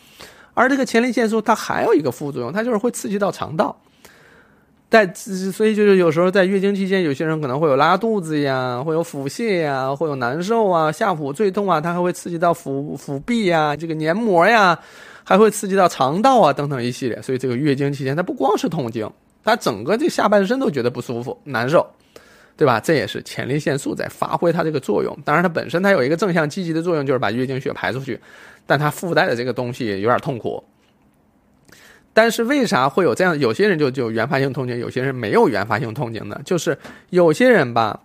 而这个前列腺素它还有一个副作用，它就是会刺激到肠道。在，所以就是有时候在月经期间，有些人可能会有拉肚子呀，会有腹泻呀，会有难受啊，下腹坠痛啊，它还会刺激到腹腹壁呀，这个黏膜呀，还会刺激到肠道啊等等一系列。所以这个月经期间，它不光是痛经，它整个这下半身都觉得不舒服、难受，对吧？这也是前列腺素在发挥它这个作用。当然，它本身它有一个正向积极的作用，就是把月经血排出去，但它附带的这个东西有点痛苦。但是为啥会有这样？有些人就就原发性痛经，有些人没有原发性痛经的。就是有些人吧，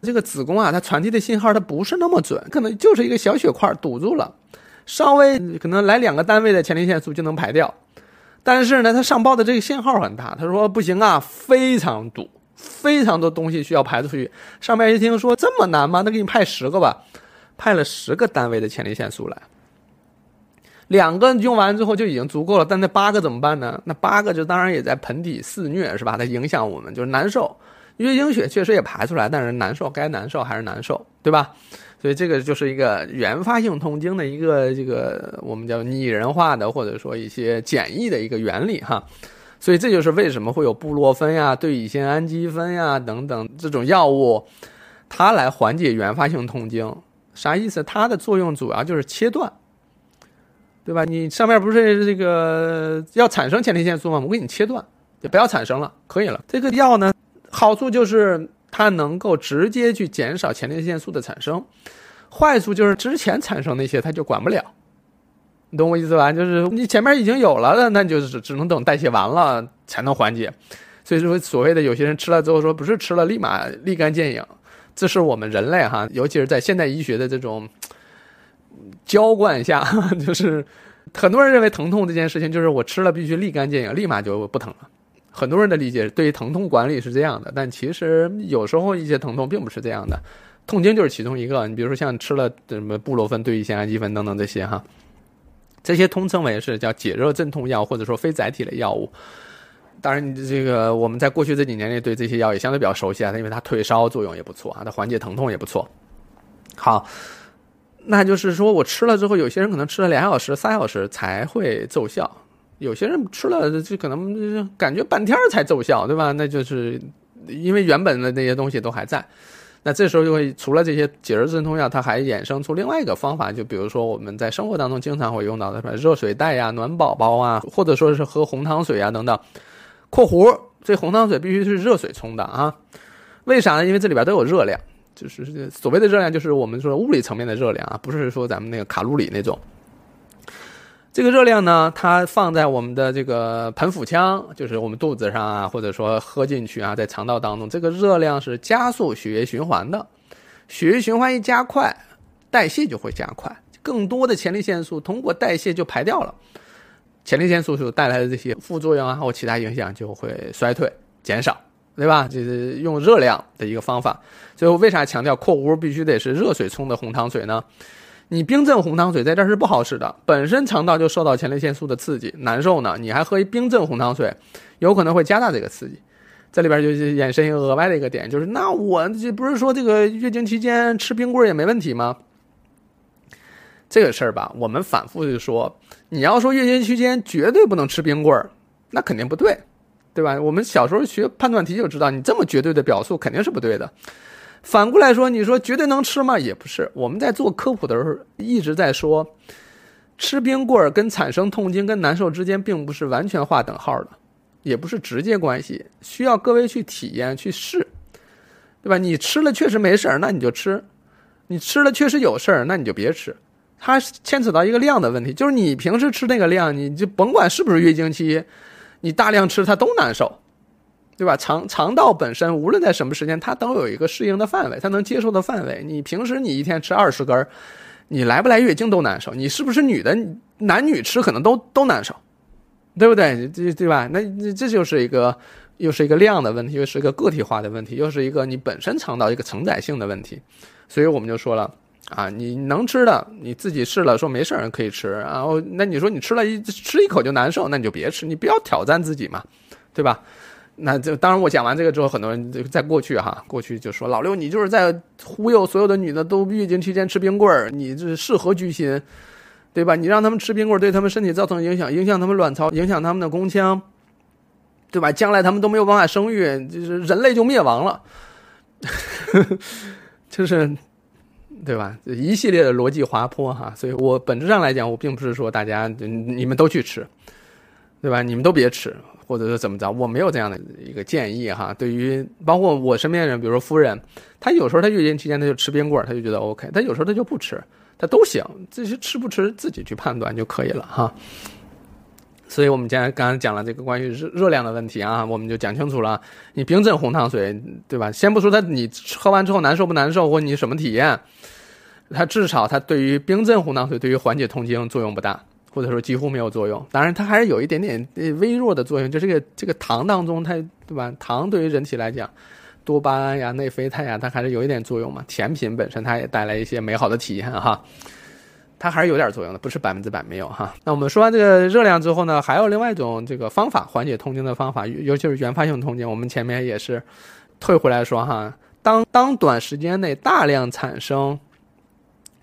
这个子宫啊，它传递的信号它不是那么准，可能就是一个小血块堵住了，稍微可能来两个单位的前列腺素就能排掉。但是呢，它上报的这个信号很大，他说不行啊，非常堵，非常多东西需要排出去。上面一听说这么难吗？那给你派十个吧，派了十个单位的前列腺素来。两个用完之后就已经足够了，但那八个怎么办呢？那八个就当然也在盆底肆虐，是吧？它影响我们，就是难受。月经血确实也排出来，但是难受，该难受还是难受，对吧？所以这个就是一个原发性痛经的一个这个我们叫拟人化的或者说一些简易的一个原理哈。所以这就是为什么会有布洛芬呀、对乙酰氨基酚呀等等这种药物，它来缓解原发性痛经。啥意思？它的作用主要就是切断。对吧？你上面不是这个要产生前列腺素吗？我给你切断，就不要产生了，可以了。这个药呢，好处就是它能够直接去减少前列腺素的产生，坏处就是之前产生那些它就管不了。你懂我意思吧？就是你前面已经有了的，那就是只能等代谢完了才能缓解。所以说，所谓的有些人吃了之后说不是吃了立马立竿见影，这是我们人类哈，尤其是在现代医学的这种。浇灌下，就是很多人认为疼痛这件事情，就是我吃了必须立竿见影，立马就不疼了。很多人的理解对于疼痛管理是这样的，但其实有时候一些疼痛并不是这样的。痛经就是其中一个，你比如说像吃了什么布洛芬、对乙酰氨基酚等等这些哈，这些通称为是叫解热镇痛药或者说非载体类药物。当然，你这个我们在过去这几年里对这些药也相对比较熟悉啊，因为它退烧作用也不错啊，它缓解疼痛也不错。好。那就是说，我吃了之后，有些人可能吃了两小时、三小时才会奏效，有些人吃了就可能感觉半天才奏效，对吧？那就是因为原本的那些东西都还在。那这时候就会除了这些解热镇痛药，它还衍生出另外一个方法，就比如说我们在生活当中经常会用到的什么热水袋呀、暖宝宝啊，或者说是喝红糖水啊等等。括弧，这红糖水必须是热水冲的啊？为啥呢？因为这里边都有热量。就是所谓的热量，就是我们说物理层面的热量啊，不是说咱们那个卡路里那种。这个热量呢，它放在我们的这个盆腹腔，就是我们肚子上啊，或者说喝进去啊，在肠道当中，这个热量是加速血液循环的。血液循环一加快，代谢就会加快，更多的前列腺素通过代谢就排掉了，前列腺素所带来的这些副作用啊或其他影响就会衰退减少，对吧？这是用热量的一个方法。所以为啥强调括弧必须得是热水冲的红糖水呢？你冰镇红糖水在这儿是不好使的，本身肠道就受到前列腺素的刺激，难受呢。你还喝一冰镇红糖水，有可能会加大这个刺激。这里边就衍生一个额外的一个点，就是那我这不是说这个月经期间吃冰棍也没问题吗？这个事儿吧，我们反复就说，你要说月经期间绝对不能吃冰棍儿，那肯定不对，对吧？我们小时候学判断题就知道，你这么绝对的表述肯定是不对的。反过来说，你说绝对能吃吗？也不是。我们在做科普的时候一直在说，吃冰棍儿跟产生痛经跟难受之间并不是完全划等号的，也不是直接关系，需要各位去体验去试，对吧？你吃了确实没事儿，那你就吃；你吃了确实有事儿，那你就别吃。它牵扯到一个量的问题，就是你平时吃那个量，你就甭管是不是月经期，你大量吃它都难受。对吧？肠肠道本身无论在什么时间，它都有一个适应的范围，它能接受的范围。你平时你一天吃二十根，你来不来月经都难受。你是不是女的？男女吃可能都都难受，对不对？这对吧？那这就是一个又是一个量的问题，又是一个个体化的问题，又是一个你本身肠道一个承载性的问题。所以我们就说了啊，你能吃的你自己试了，说没事儿可以吃。然后那你说你吃了一吃一口就难受，那你就别吃，你不要挑战自己嘛，对吧？那就当然，我讲完这个之后，很多人就在过去哈，过去就说老六，你就是在忽悠所有的女的都月经期间吃冰棍儿，你这是是何居心，对吧？你让他们吃冰棍儿，对他们身体造成影响，影响他们卵巢，影响他们的宫腔，对吧？将来他们都没有办法生育，就是人类就灭亡了，就是对吧？一系列的逻辑滑坡哈，所以我本质上来讲，我并不是说大家你们都去吃，对吧？你们都别吃。或者是怎么着，我没有这样的一个建议哈。对于包括我身边人，比如说夫人，她有时候她月经期间她就吃冰棍，她就觉得 OK；她有时候她就不吃，她都行。这些吃不吃自己去判断就可以了哈。所以我们今天刚刚讲了这个关于热热量的问题啊，我们就讲清楚了。你冰镇红糖水，对吧？先不说它你喝完之后难受不难受，或你什么体验，它至少它对于冰镇红糖水对于缓解痛经作用不大。或者说几乎没有作用，当然它还是有一点点微弱的作用，就这个这个糖当中，它对吧？糖对于人体来讲，多巴胺呀、内啡肽呀，它还是有一点作用嘛。甜品本身它也带来一些美好的体验哈，它还是有点作用的，不是百分之百没有哈。那我们说完这个热量之后呢，还有另外一种这个方法缓解痛经的方法，尤其是原发性痛经。我们前面也是退回来说哈，当当短时间内大量产生。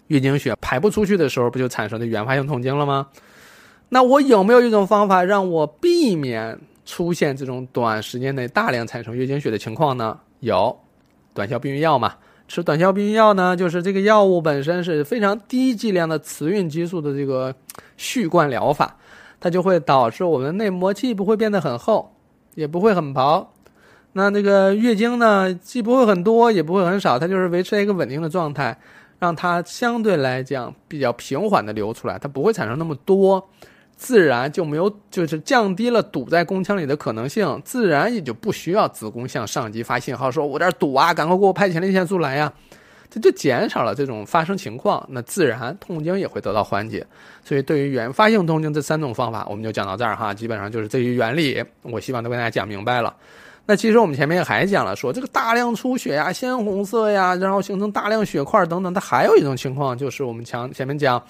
月经血排不出去的时候，不就产生的原发性痛经了吗？那我有没有一种方法让我避免出现这种短时间内大量产生月经血的情况呢？有，短效避孕药嘛。吃短效避孕药呢，就是这个药物本身是非常低剂量的雌孕激素的这个续灌疗法，它就会导致我们内膜既不会变得很厚，也不会很薄。那这个月经呢，既不会很多，也不会很少，它就是维持在一个稳定的状态。让它相对来讲比较平缓的流出来，它不会产生那么多，自然就没有就是降低了堵在宫腔里的可能性，自然也就不需要子宫向上级发信号说“我这儿堵啊，赶快给我派前列腺素来呀”，这就减少了这种发生情况，那自然痛经也会得到缓解。所以对于原发性痛经这三种方法，我们就讲到这儿哈，基本上就是这些原理，我希望都跟大家讲明白了。那其实我们前面还讲了，说这个大量出血呀、鲜红色呀，然后形成大量血块等等，它还有一种情况，就是我们前前面讲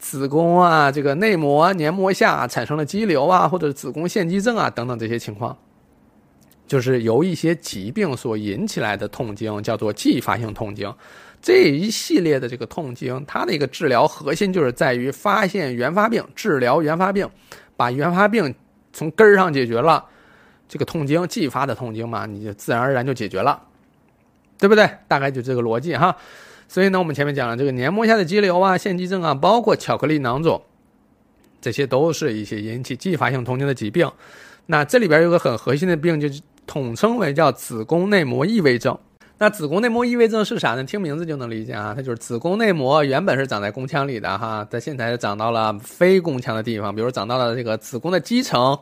子宫啊、这个内膜黏膜下产生了肌瘤啊，或者子宫腺肌症啊等等这些情况，就是由一些疾病所引起来的痛经，叫做继发性痛经。这一系列的这个痛经，它的一个治疗核心就是在于发现原发病、治疗原发病，把原发病从根儿上解决了。这个痛经继发的痛经嘛，你就自然而然就解决了，对不对？大概就这个逻辑哈。所以呢，我们前面讲了这个黏膜下的肌瘤啊、腺肌症啊，包括巧克力囊肿，这些都是一些引起继发性痛经的疾病。那这里边有个很核心的病，就是统称为叫子宫内膜异位症。那子宫内膜异位症是啥呢？听名字就能理解啊，它就是子宫内膜原本是长在宫腔里的哈，它现在长到了非宫腔的地方，比如长到了这个子宫的肌层。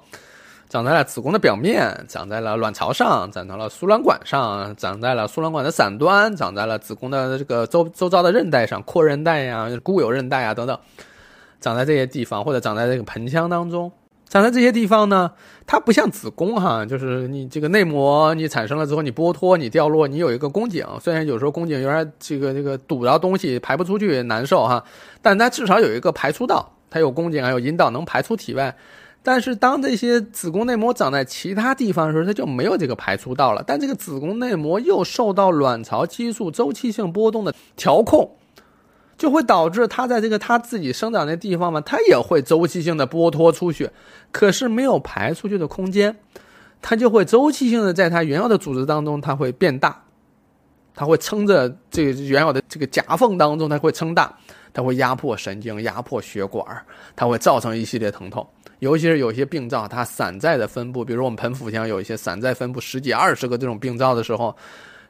长在了子宫的表面，长在了卵巢上，长在了输卵管上，长在了输卵管的伞端，长在了子宫的这个周周遭的韧带上，阔韧带呀、固有韧带啊等等，长在这些地方，或者长在这个盆腔当中。长在这些地方呢，它不像子宫哈，就是你这个内膜你产生了之后，你剥脱、你掉落，你有一个宫颈，虽然有时候宫颈有点这个这个堵着东西排不出去难受哈，但它至少有一个排出道，它有宫颈还有阴道能排出体外。但是当这些子宫内膜长在其他地方的时候，它就没有这个排出道了。但这个子宫内膜又受到卵巢激素周期性波动的调控，就会导致它在这个它自己生长的地方嘛，它也会周期性的剥脱出去，可是没有排出去的空间，它就会周期性的在它原有的组织当中，它会变大，它会撑着这个原有的这个夹缝当中，它会撑大，它会压迫神经、压迫血管，它会造成一系列疼痛。尤其是有些病灶，它散在的分布，比如我们盆腹腔有一些散在分布十几、二十个这种病灶的时候，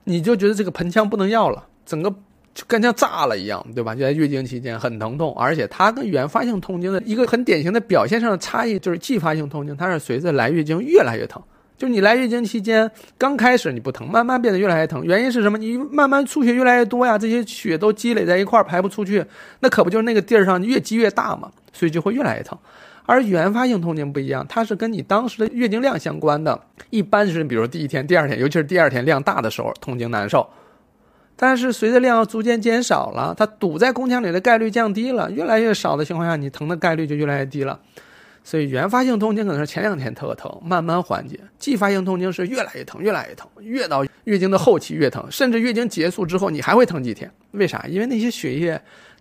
你就觉得这个盆腔不能要了，整个就跟像炸了一样，对吧？就在月经期间很疼痛，而且它跟原发性痛经的一个很典型的表现上的差异就是，继发性痛经它是随着来月经越来越疼。就你来月经期间刚开始你不疼，慢慢变得越来越疼，原因是什么？你慢慢出血越来越多呀，这些血都积累在一块排不出去，那可不就是那个地儿上越积越大嘛，所以就会越来越疼。而原发性痛经不一样，它是跟你当时的月经量相关的，一般是比如第一天、第二天，尤其是第二天量大的时候，痛经难受。但是随着量逐渐减少了，它堵在宫腔里的概率降低了，越来越少的情况下，你疼的概率就越来越低了。所以原发性痛经可能是前两天特疼，慢慢缓解；继发性痛经是越来越疼，越来越疼，越到月经的后期越疼，甚至月经结束之后你还会疼几天。为啥？因为那些血液。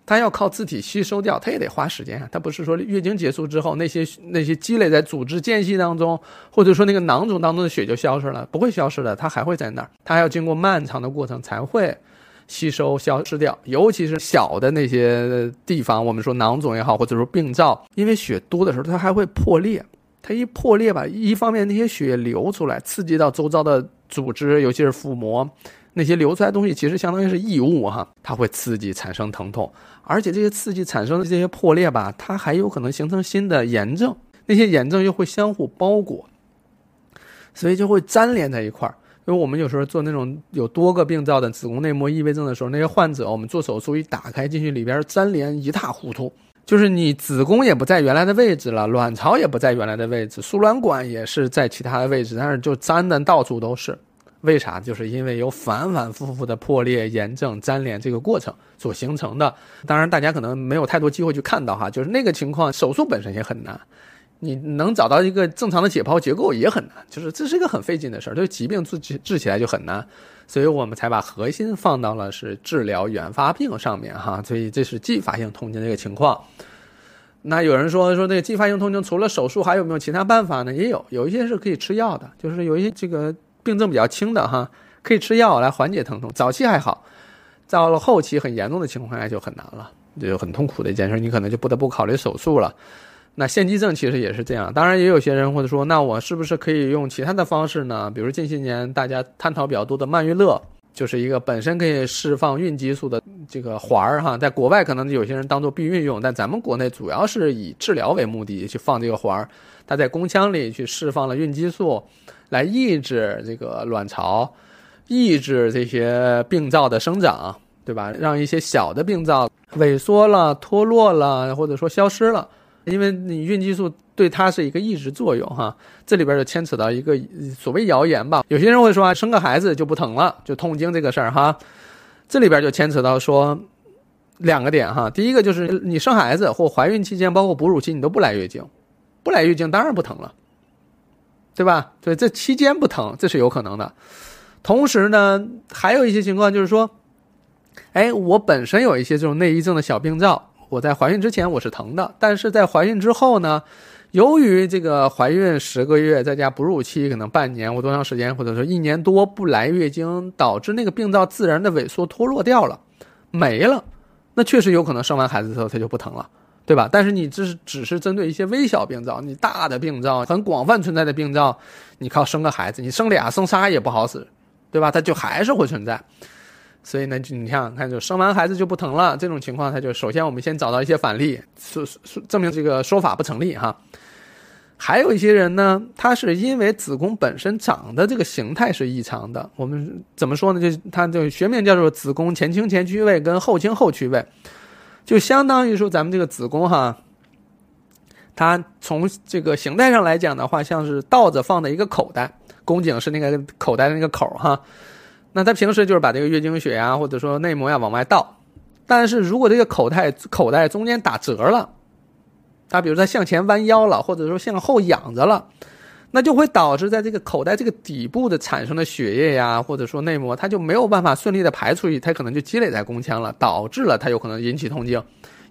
它要靠自体吸收掉，它也得花时间啊。它不是说月经结束之后，那些那些积累在组织间隙当中，或者说那个囊肿当中的血就消失了，不会消失的，它还会在那儿。它还要经过漫长的过程才会吸收消失掉。尤其是小的那些地方，我们说囊肿也好，或者说病灶，因为血多的时候，它还会破裂。它一破裂吧，一方面那些血流出来，刺激到周遭的组织，尤其是腹膜。那些流出来东西其实相当于是异物哈，它会刺激产生疼痛，而且这些刺激产生的这些破裂吧，它还有可能形成新的炎症，那些炎症又会相互包裹，所以就会粘连在一块儿。因为我们有时候做那种有多个病灶的子宫内膜异位症的时候，那些患者我们做手术一打开进去，里边粘连一塌糊涂，就是你子宫也不在原来的位置了，卵巢也不在原来的位置，输卵管也是在其他的位置，但是就粘的到处都是。为啥？就是因为有反反复复的破裂、炎症、粘连这个过程所形成的。当然，大家可能没有太多机会去看到哈，就是那个情况，手术本身也很难，你能找到一个正常的解剖结构也很难，就是这是一个很费劲的事儿，就是疾病治治起来就很难，所以我们才把核心放到了是治疗原发病上面哈。所以这是继发性痛经这个情况。那有人说说那个继发性痛经除了手术还有没有其他办法呢？也有，有一些是可以吃药的，就是有一些这个。病症比较轻的哈，可以吃药来缓解疼痛。早期还好，到了后期很严重的情况下就很难了，就很痛苦的一件事，你可能就不得不考虑手术了。那腺肌症其实也是这样，当然也有些人或者说，那我是不是可以用其他的方式呢？比如近些年大家探讨比较多的曼月乐，就是一个本身可以释放孕激素的这个环儿哈，在国外可能有些人当做避孕用，但咱们国内主要是以治疗为目的去放这个环儿，它在宫腔里去释放了孕激素。来抑制这个卵巢，抑制这些病灶的生长，对吧？让一些小的病灶萎缩了、脱落了，或者说消失了。因为你孕激素对它是一个抑制作用，哈。这里边就牵扯到一个所谓谣言吧。有些人会说啊，生个孩子就不疼了，就痛经这个事儿，哈。这里边就牵扯到说两个点，哈。第一个就是你生孩子或怀孕期间，包括哺乳期，你都不来月经，不来月经当然不疼了。对吧？所以这期间不疼，这是有可能的。同时呢，还有一些情况就是说，哎，我本身有一些这种内异症的小病灶，我在怀孕之前我是疼的，但是在怀孕之后呢，由于这个怀孕十个月，再加哺乳期可能半年或多长时间，或者说一年多不来月经，导致那个病灶自然的萎缩脱落掉了，没了，那确实有可能生完孩子之后它就不疼了。对吧？但是你这是只是针对一些微小病灶，你大的病灶很广泛存在的病灶，你靠生个孩子，你生俩生仨也不好使，对吧？它就还是会存在。所以呢，就你想想看，就生完孩子就不疼了这种情况，它就首先我们先找到一些反例，说说证明这个说法不成立哈。还有一些人呢，他是因为子宫本身长的这个形态是异常的。我们怎么说呢？就它就学名叫做子宫前倾前屈位跟后倾后屈位，就相当于说咱们这个子宫哈，它从这个形态上来讲的话，像是倒着放的一个口袋，宫颈是那个口袋的那个口哈。那它平时就是把这个月经血呀，或者说内膜呀往外倒，但是如果这个口袋口袋中间打折了。它比如它向前弯腰了，或者说向后仰着了，那就会导致在这个口袋这个底部的产生的血液呀，或者说内膜，它就没有办法顺利的排出去，它可能就积累在宫腔了，导致了它有可能引起痛经，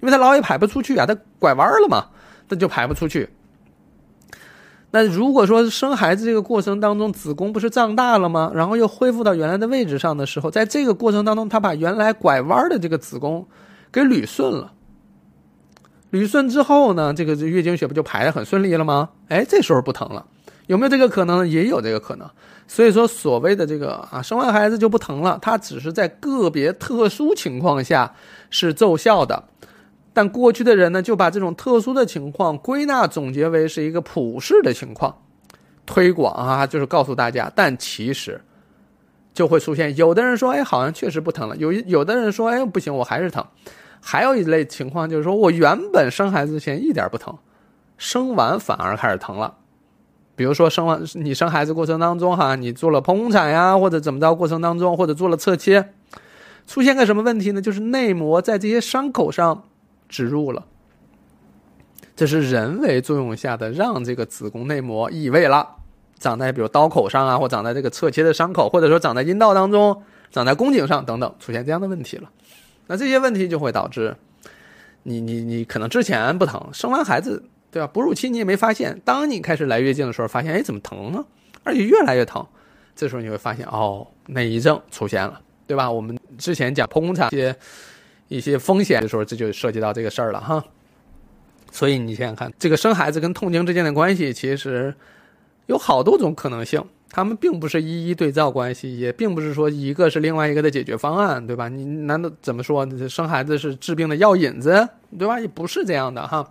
因为它老也排不出去啊，它拐弯了嘛，它就排不出去。那如果说生孩子这个过程当中，子宫不是胀大了吗？然后又恢复到原来的位置上的时候，在这个过程当中，它把原来拐弯的这个子宫给捋顺了。捋顺之后呢，这个月经血不就排的很顺利了吗？哎，这时候不疼了，有没有这个可能？也有这个可能。所以说，所谓的这个啊，生完孩子就不疼了，它只是在个别特殊情况下是奏效的。但过去的人呢，就把这种特殊的情况归纳总结为是一个普世的情况，推广啊，就是告诉大家。但其实就会出现，有的人说，哎，好像确实不疼了；有有的人说，哎，不行，我还是疼。还有一类情况就是说，我原本生孩子前一点不疼，生完反而开始疼了。比如说生完你生孩子过程当中哈，你做了剖宫产呀，或者怎么着过程当中，或者做了侧切，出现个什么问题呢？就是内膜在这些伤口上植入了，这是人为作用下的，让这个子宫内膜移位了，长在比如刀口上啊，或长在这个侧切的伤口，或者说长在阴道当中，长在宫颈上等等，出现这样的问题了。那这些问题就会导致，你你你可能之前不疼，生完孩子对吧？哺乳期你也没发现，当你开始来月经的时候，发现哎怎么疼呢？而且越来越疼，这时候你会发现哦内异症出现了，对吧？我们之前讲剖宫产一些一些风险的时候，这就涉及到这个事儿了哈。所以你想想看，这个生孩子跟痛经之间的关系，其实有好多种可能性。他们并不是一一对照关系，也并不是说一个是另外一个的解决方案，对吧？你难道怎么说生孩子是治病的药引子，对吧？也不是这样的哈。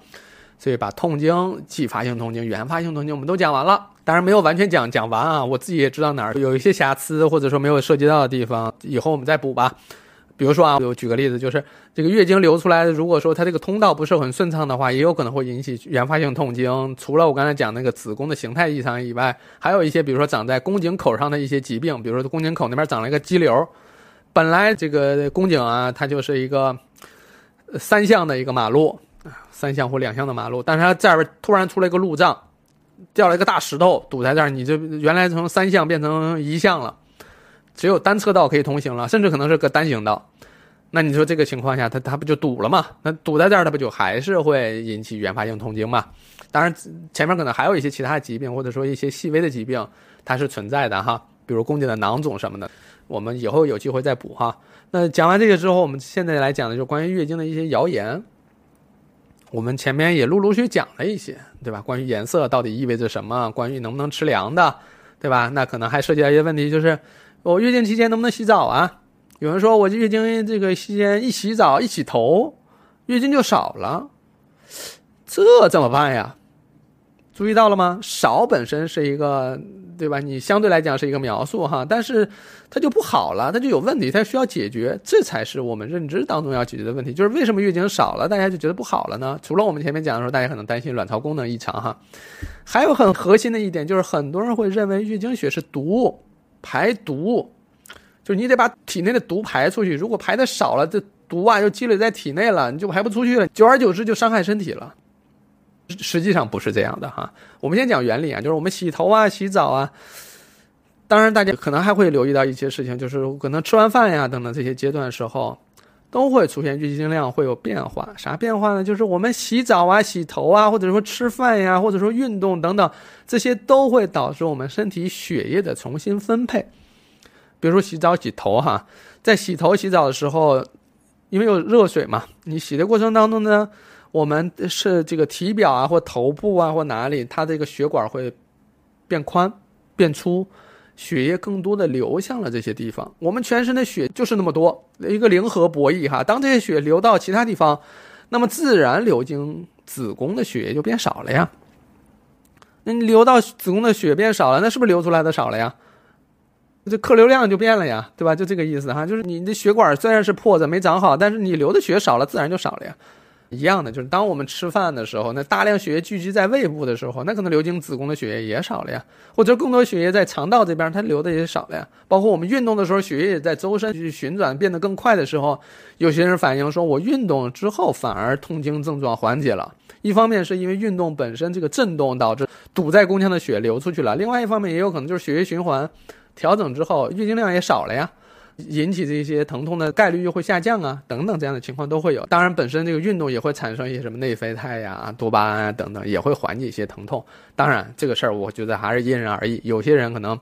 所以把痛经、继发性痛经、原发性痛经我们都讲完了，当然没有完全讲讲完啊。我自己也知道哪儿有一些瑕疵，或者说没有涉及到的地方，以后我们再补吧。比如说啊，我举个例子，就是这个月经流出来，如果说它这个通道不是很顺畅的话，也有可能会引起原发性痛经。除了我刚才讲那个子宫的形态异常以外，还有一些，比如说长在宫颈口上的一些疾病，比如说宫颈口那边长了一个肌瘤，本来这个宫颈啊，它就是一个三向的一个马路，三项或两项的马路，但是它这边突然出来一个路障，掉了一个大石头堵在这儿，你就原来从三项变成一项了。只有单车道可以通行了，甚至可能是个单行道，那你说这个情况下，它它不就堵了吗？那堵在这儿，它不就还是会引起原发性痛经吗？当然，前面可能还有一些其他疾病，或者说一些细微的疾病，它是存在的哈，比如宫颈的囊肿什么的，我们以后有机会再补哈。那讲完这个之后，我们现在来讲的就是关于月经的一些谣言。我们前面也陆陆续续讲了一些，对吧？关于颜色到底意味着什么？关于能不能吃凉的，对吧？那可能还涉及到一些问题，就是。我月经期间能不能洗澡啊？有人说我月经这个期间一洗澡一洗头，月经就少了，这怎么办呀？注意到了吗？少本身是一个，对吧？你相对来讲是一个描述哈，但是它就不好了，它就有问题，它需要解决，这才是我们认知当中要解决的问题。就是为什么月经少了，大家就觉得不好了呢？除了我们前面讲的时候，大家可能担心卵巢功能异常哈，还有很核心的一点就是很多人会认为月经血是毒。排毒，就是你得把体内的毒排出去。如果排的少了，这毒啊就积累在体内了，你就排不出去了。久而久之就伤害身体了。实际上不是这样的哈。我们先讲原理啊，就是我们洗头啊、洗澡啊，当然大家可能还会留意到一些事情，就是可能吃完饭呀等等这些阶段的时候，都会出现月经量会有变化。啥变化呢？就是我们洗澡啊、洗头啊，或者说吃饭呀，或者说运动等等。这些都会导致我们身体血液的重新分配，比如说洗澡、洗头，哈，在洗头、洗澡的时候，因为有热水嘛，你洗的过程当中呢，我们是这个体表啊，或头部啊，或哪里，它这个血管会变宽、变粗，血液更多的流向了这些地方。我们全身的血就是那么多，一个零和博弈哈。当这些血流到其他地方，那么自然流经子宫的血液就变少了呀。那你流到子宫的血变少了，那是不是流出来的少了呀？这客流量就变了呀，对吧？就这个意思哈，就是你的血管虽然是破的没长好，但是你流的血少了，自然就少了呀。一样的，就是当我们吃饭的时候，那大量血液聚集在胃部的时候，那可能流经子宫的血液也少了呀，或者更多血液在肠道这边，它流的也少了呀。包括我们运动的时候，血液也在周身去旋转，变得更快的时候，有些人反映说，我运动之后反而痛经症状缓解了。一方面是因为运动本身这个震动导致堵在宫腔的血流出去了，另外一方面也有可能就是血液循环调整之后，月经量也少了呀。引起这些疼痛的概率又会下降啊，等等这样的情况都会有。当然，本身这个运动也会产生一些什么内啡肽呀、多巴胺啊等等，也会缓解一些疼痛。当然，这个事儿我觉得还是因人而异。有些人可能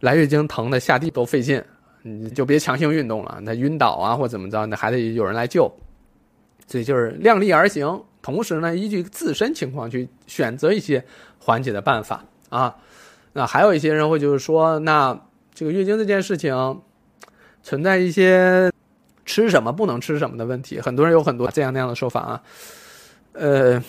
来月经疼的下地都费劲，你就别强行运动了。那晕倒啊或怎么着，那还得有人来救。所以就是量力而行，同时呢，依据自身情况去选择一些缓解的办法啊。那还有一些人会就是说，那这个月经这件事情。存在一些吃什么不能吃什么的问题，很多人有很多这样那样的说法啊。呃，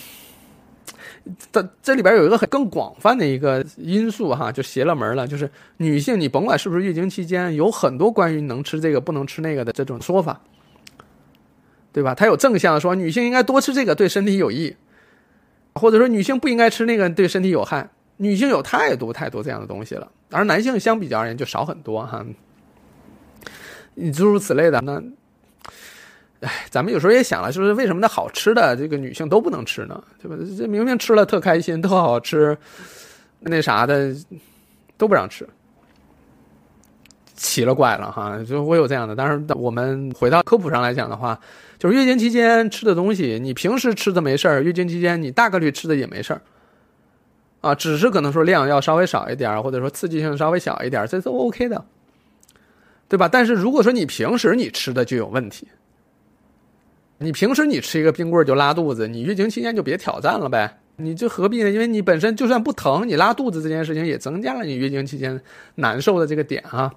这这里边有一个很更广泛的一个因素哈，就邪了门了，就是女性你甭管是不是月经期间，有很多关于能吃这个不能吃那个的这种说法，对吧？它有正向说女性应该多吃这个对身体有益，或者说女性不应该吃那个对身体有害。女性有太多太多这样的东西了，而男性相比较而言就少很多哈。你诸如此类的，那，哎，咱们有时候也想了，就是为什么那好吃的这个女性都不能吃呢？对吧？这明明吃了特开心，特好吃，那啥的都不让吃，奇了怪了哈！就会有这样的。但是我们回到科普上来讲的话，就是月经期间吃的东西，你平时吃的没事儿，月经期间你大概率吃的也没事儿，啊，只是可能说量要稍微少一点，或者说刺激性稍微小一点，这都 OK 的。对吧？但是如果说你平时你吃的就有问题，你平时你吃一个冰棍就拉肚子，你月经期间就别挑战了呗，你就何必呢？因为你本身就算不疼，你拉肚子这件事情也增加了你月经期间难受的这个点啊。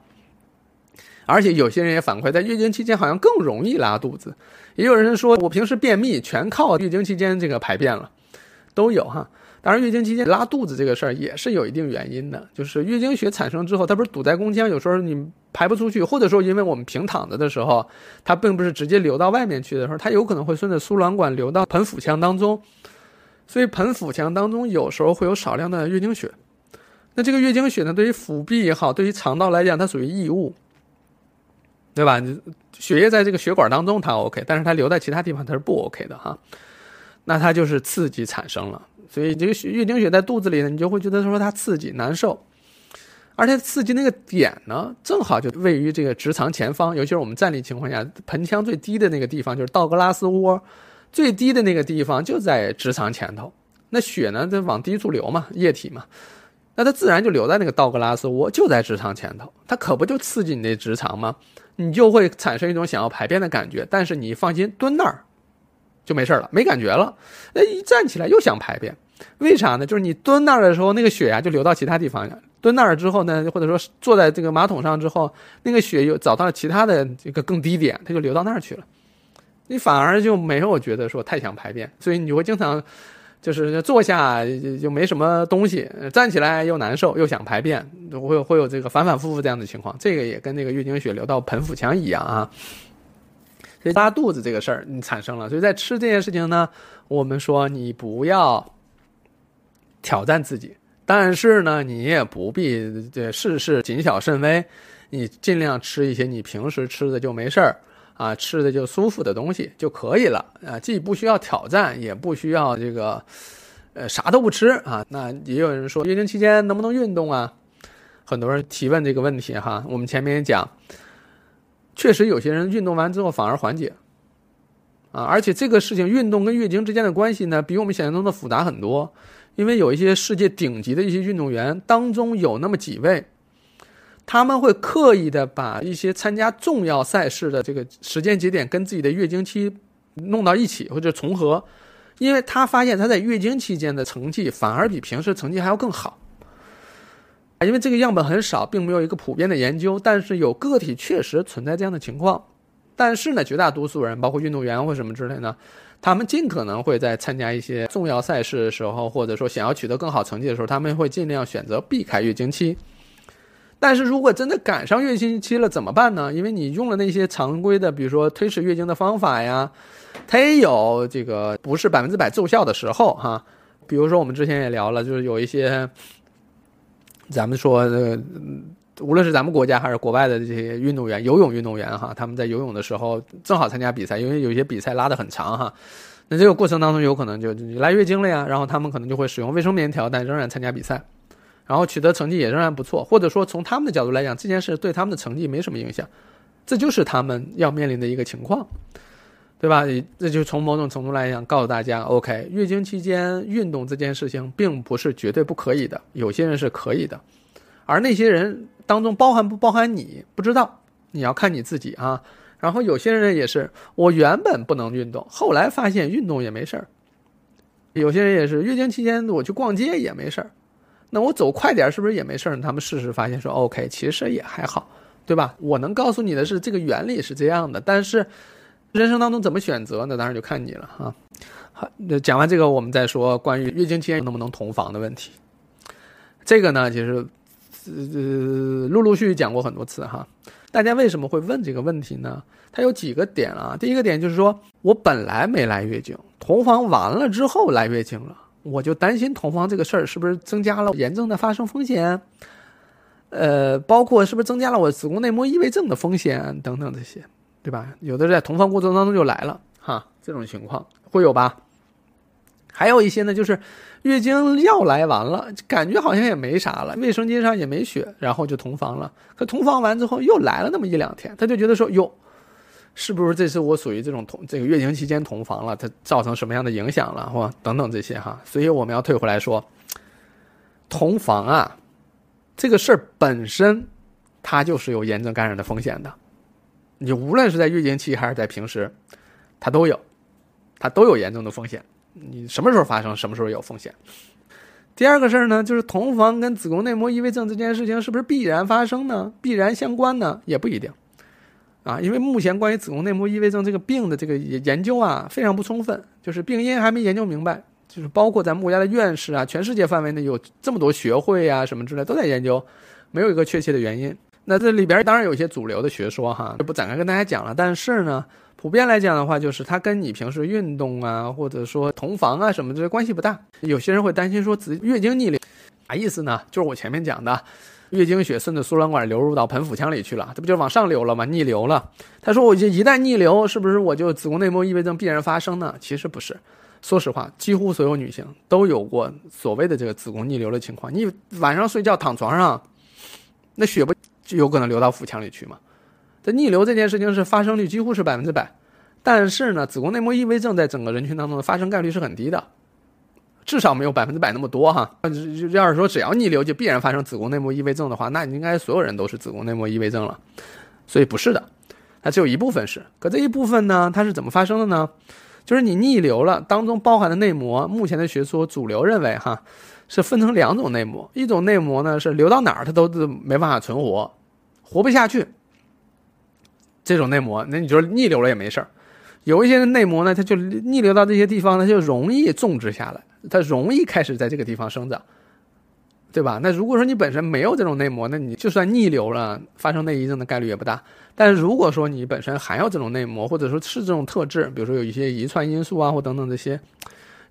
而且有些人也反馈，在月经期间好像更容易拉肚子，也有人说我平时便秘全靠月经期间这个排便了，都有哈。当然，月经期间拉肚子这个事儿也是有一定原因的，就是月经血产生之后，它不是堵在宫腔，有时候你排不出去，或者说因为我们平躺着的时候，它并不是直接流到外面去的时候，它有可能会顺着输卵管流到盆腹腔当中，所以盆腹腔当中有时候会有少量的月经血。那这个月经血呢，对于腹壁也好，对于肠道来讲，它属于异物，对吧？血液在这个血管当中它 OK，但是它留在其他地方它是不 OK 的哈，那它就是刺激产生了。所以这个月经血在肚子里呢，你就会觉得说它刺激难受，而且刺激那个点呢，正好就位于这个直肠前方，尤其是我们站立情况下，盆腔最低的那个地方就是道格拉斯窝，最低的那个地方就在直肠前头。那血呢，在往低处流嘛，液体嘛，那它自然就留在那个道格拉斯窝，就在直肠前头，它可不就刺激你那直肠吗？你就会产生一种想要排便的感觉，但是你放心，蹲那儿就没事了，没感觉了。那一站起来又想排便。为啥呢？就是你蹲那儿的时候，那个血呀就流到其他地方去。蹲那儿之后呢，或者说坐在这个马桶上之后，那个血又找到了其他的这个更低点，它就流到那儿去了。你反而就没有觉得说太想排便，所以你会经常就是坐下就没什么东西，站起来又难受又想排便，会会有这个反反复复这样的情况。这个也跟那个月经血流到盆腹腔一样啊。所以拉肚子这个事儿你产生了，所以在吃这件事情呢，我们说你不要。挑战自己，但是呢，你也不必这事事谨小慎微，你尽量吃一些你平时吃的就没事儿啊，吃的就舒服的东西就可以了啊，既不需要挑战，也不需要这个，呃，啥都不吃啊。那也有人说，月经期间能不能运动啊？很多人提问这个问题哈，我们前面也讲，确实有些人运动完之后反而缓解啊，而且这个事情运动跟月经之间的关系呢，比我们想象中的复杂很多。因为有一些世界顶级的一些运动员当中有那么几位，他们会刻意的把一些参加重要赛事的这个时间节点跟自己的月经期弄到一起或者重合，因为他发现他在月经期间的成绩反而比平时成绩还要更好。因为这个样本很少，并没有一个普遍的研究，但是有个体确实存在这样的情况。但是呢，绝大多数人，包括运动员或什么之类的，他们尽可能会在参加一些重要赛事的时候，或者说想要取得更好成绩的时候，他们会尽量选择避开月经期。但是如果真的赶上月经期了怎么办呢？因为你用了那些常规的，比如说推迟月经的方法呀，它也有这个不是百分之百奏效的时候哈。比如说我们之前也聊了，就是有一些，咱们说呃，无论是咱们国家还是国外的这些运动员，游泳运动员哈，他们在游泳的时候正好参加比赛，因为有些比赛拉得很长哈，那这个过程当中有可能就来月经了呀，然后他们可能就会使用卫生棉条，但仍然参加比赛。然后取得成绩也仍然不错，或者说从他们的角度来讲，这件事对他们的成绩没什么影响，这就是他们要面临的一个情况，对吧？这就从某种程度来讲，告诉大家，OK，月经期间运动这件事情并不是绝对不可以的，有些人是可以的，而那些人当中包含不包含你不知道，你要看你自己啊。然后有些人也是，我原本不能运动，后来发现运动也没事儿。有些人也是，月经期间我去逛街也没事儿。那我走快点是不是也没事儿？他们试试发现说，OK，其实也还好，对吧？我能告诉你的是，这个原理是这样的，但是人生当中怎么选择，那当然就看你了哈。好，那讲完这个，我们再说关于月经期间能不能同房的问题。这个呢，其实呃陆陆续续讲过很多次哈。大家为什么会问这个问题呢？它有几个点啊。第一个点就是说我本来没来月经，同房完了之后来月经了。我就担心同房这个事儿是不是增加了炎症的发生风险，呃，包括是不是增加了我子宫内膜异位症的风险等等这些，对吧？有的在同房过程当中就来了哈，这种情况会有吧？还有一些呢，就是月经要来完了，感觉好像也没啥了，卫生巾上也没血，然后就同房了。可同房完之后又来了那么一两天，他就觉得说哟。是不是这次我属于这种同这个月经期间同房了？它造成什么样的影响了，或等等这些哈？所以我们要退回来说，同房啊，这个事儿本身它就是有炎症感染的风险的。你无论是在月经期还是在平时，它都有，它都有严重的风险。你什么时候发生，什么时候有风险。第二个事儿呢，就是同房跟子宫内膜异位症这件事情是不是必然发生呢？必然相关呢？也不一定。啊，因为目前关于子宫内膜异位症这个病的这个研究啊，非常不充分，就是病因还没研究明白，就是包括咱们国家的院士啊，全世界范围内有这么多学会啊什么之类都在研究，没有一个确切的原因。那这里边当然有一些主流的学说哈，就不展开跟大家讲了。但是呢，普遍来讲的话，就是它跟你平时运动啊，或者说同房啊什么这些关系不大。有些人会担心说，子月经逆流，啥意思呢？就是我前面讲的。月经血顺着输卵管流入到盆腹腔里去了，这不就往上流了吗？逆流了。他说：“我就一旦逆流，是不是我就子宫内膜异位症必然发生呢？”其实不是。说实话，几乎所有女性都有过所谓的这个子宫逆流的情况。你晚上睡觉躺床上，那血不有可能流到腹腔里去吗？这逆流这件事情是发生率几乎是百分之百，但是呢，子宫内膜异位症在整个人群当中的发生概率是很低的。至少没有百分之百那么多哈。要是说只要逆流就必然发生子宫内膜异位症的话，那你应该所有人都是子宫内膜异位症了。所以不是的，它只有一部分是。可这一部分呢，它是怎么发生的呢？就是你逆流了，当中包含的内膜，目前的学说主流认为哈，是分成两种内膜。一种内膜呢是流到哪儿它都是没办法存活，活不下去。这种内膜，那你就逆流了也没事儿。有一些内膜呢，它就逆流到这些地方，它就容易种植下来。它容易开始在这个地方生长，对吧？那如果说你本身没有这种内膜，那你就算逆流了，发生内异症的概率也不大。但是如果说你本身含有这种内膜，或者说是这种特质，比如说有一些遗传因素啊，或等等这些，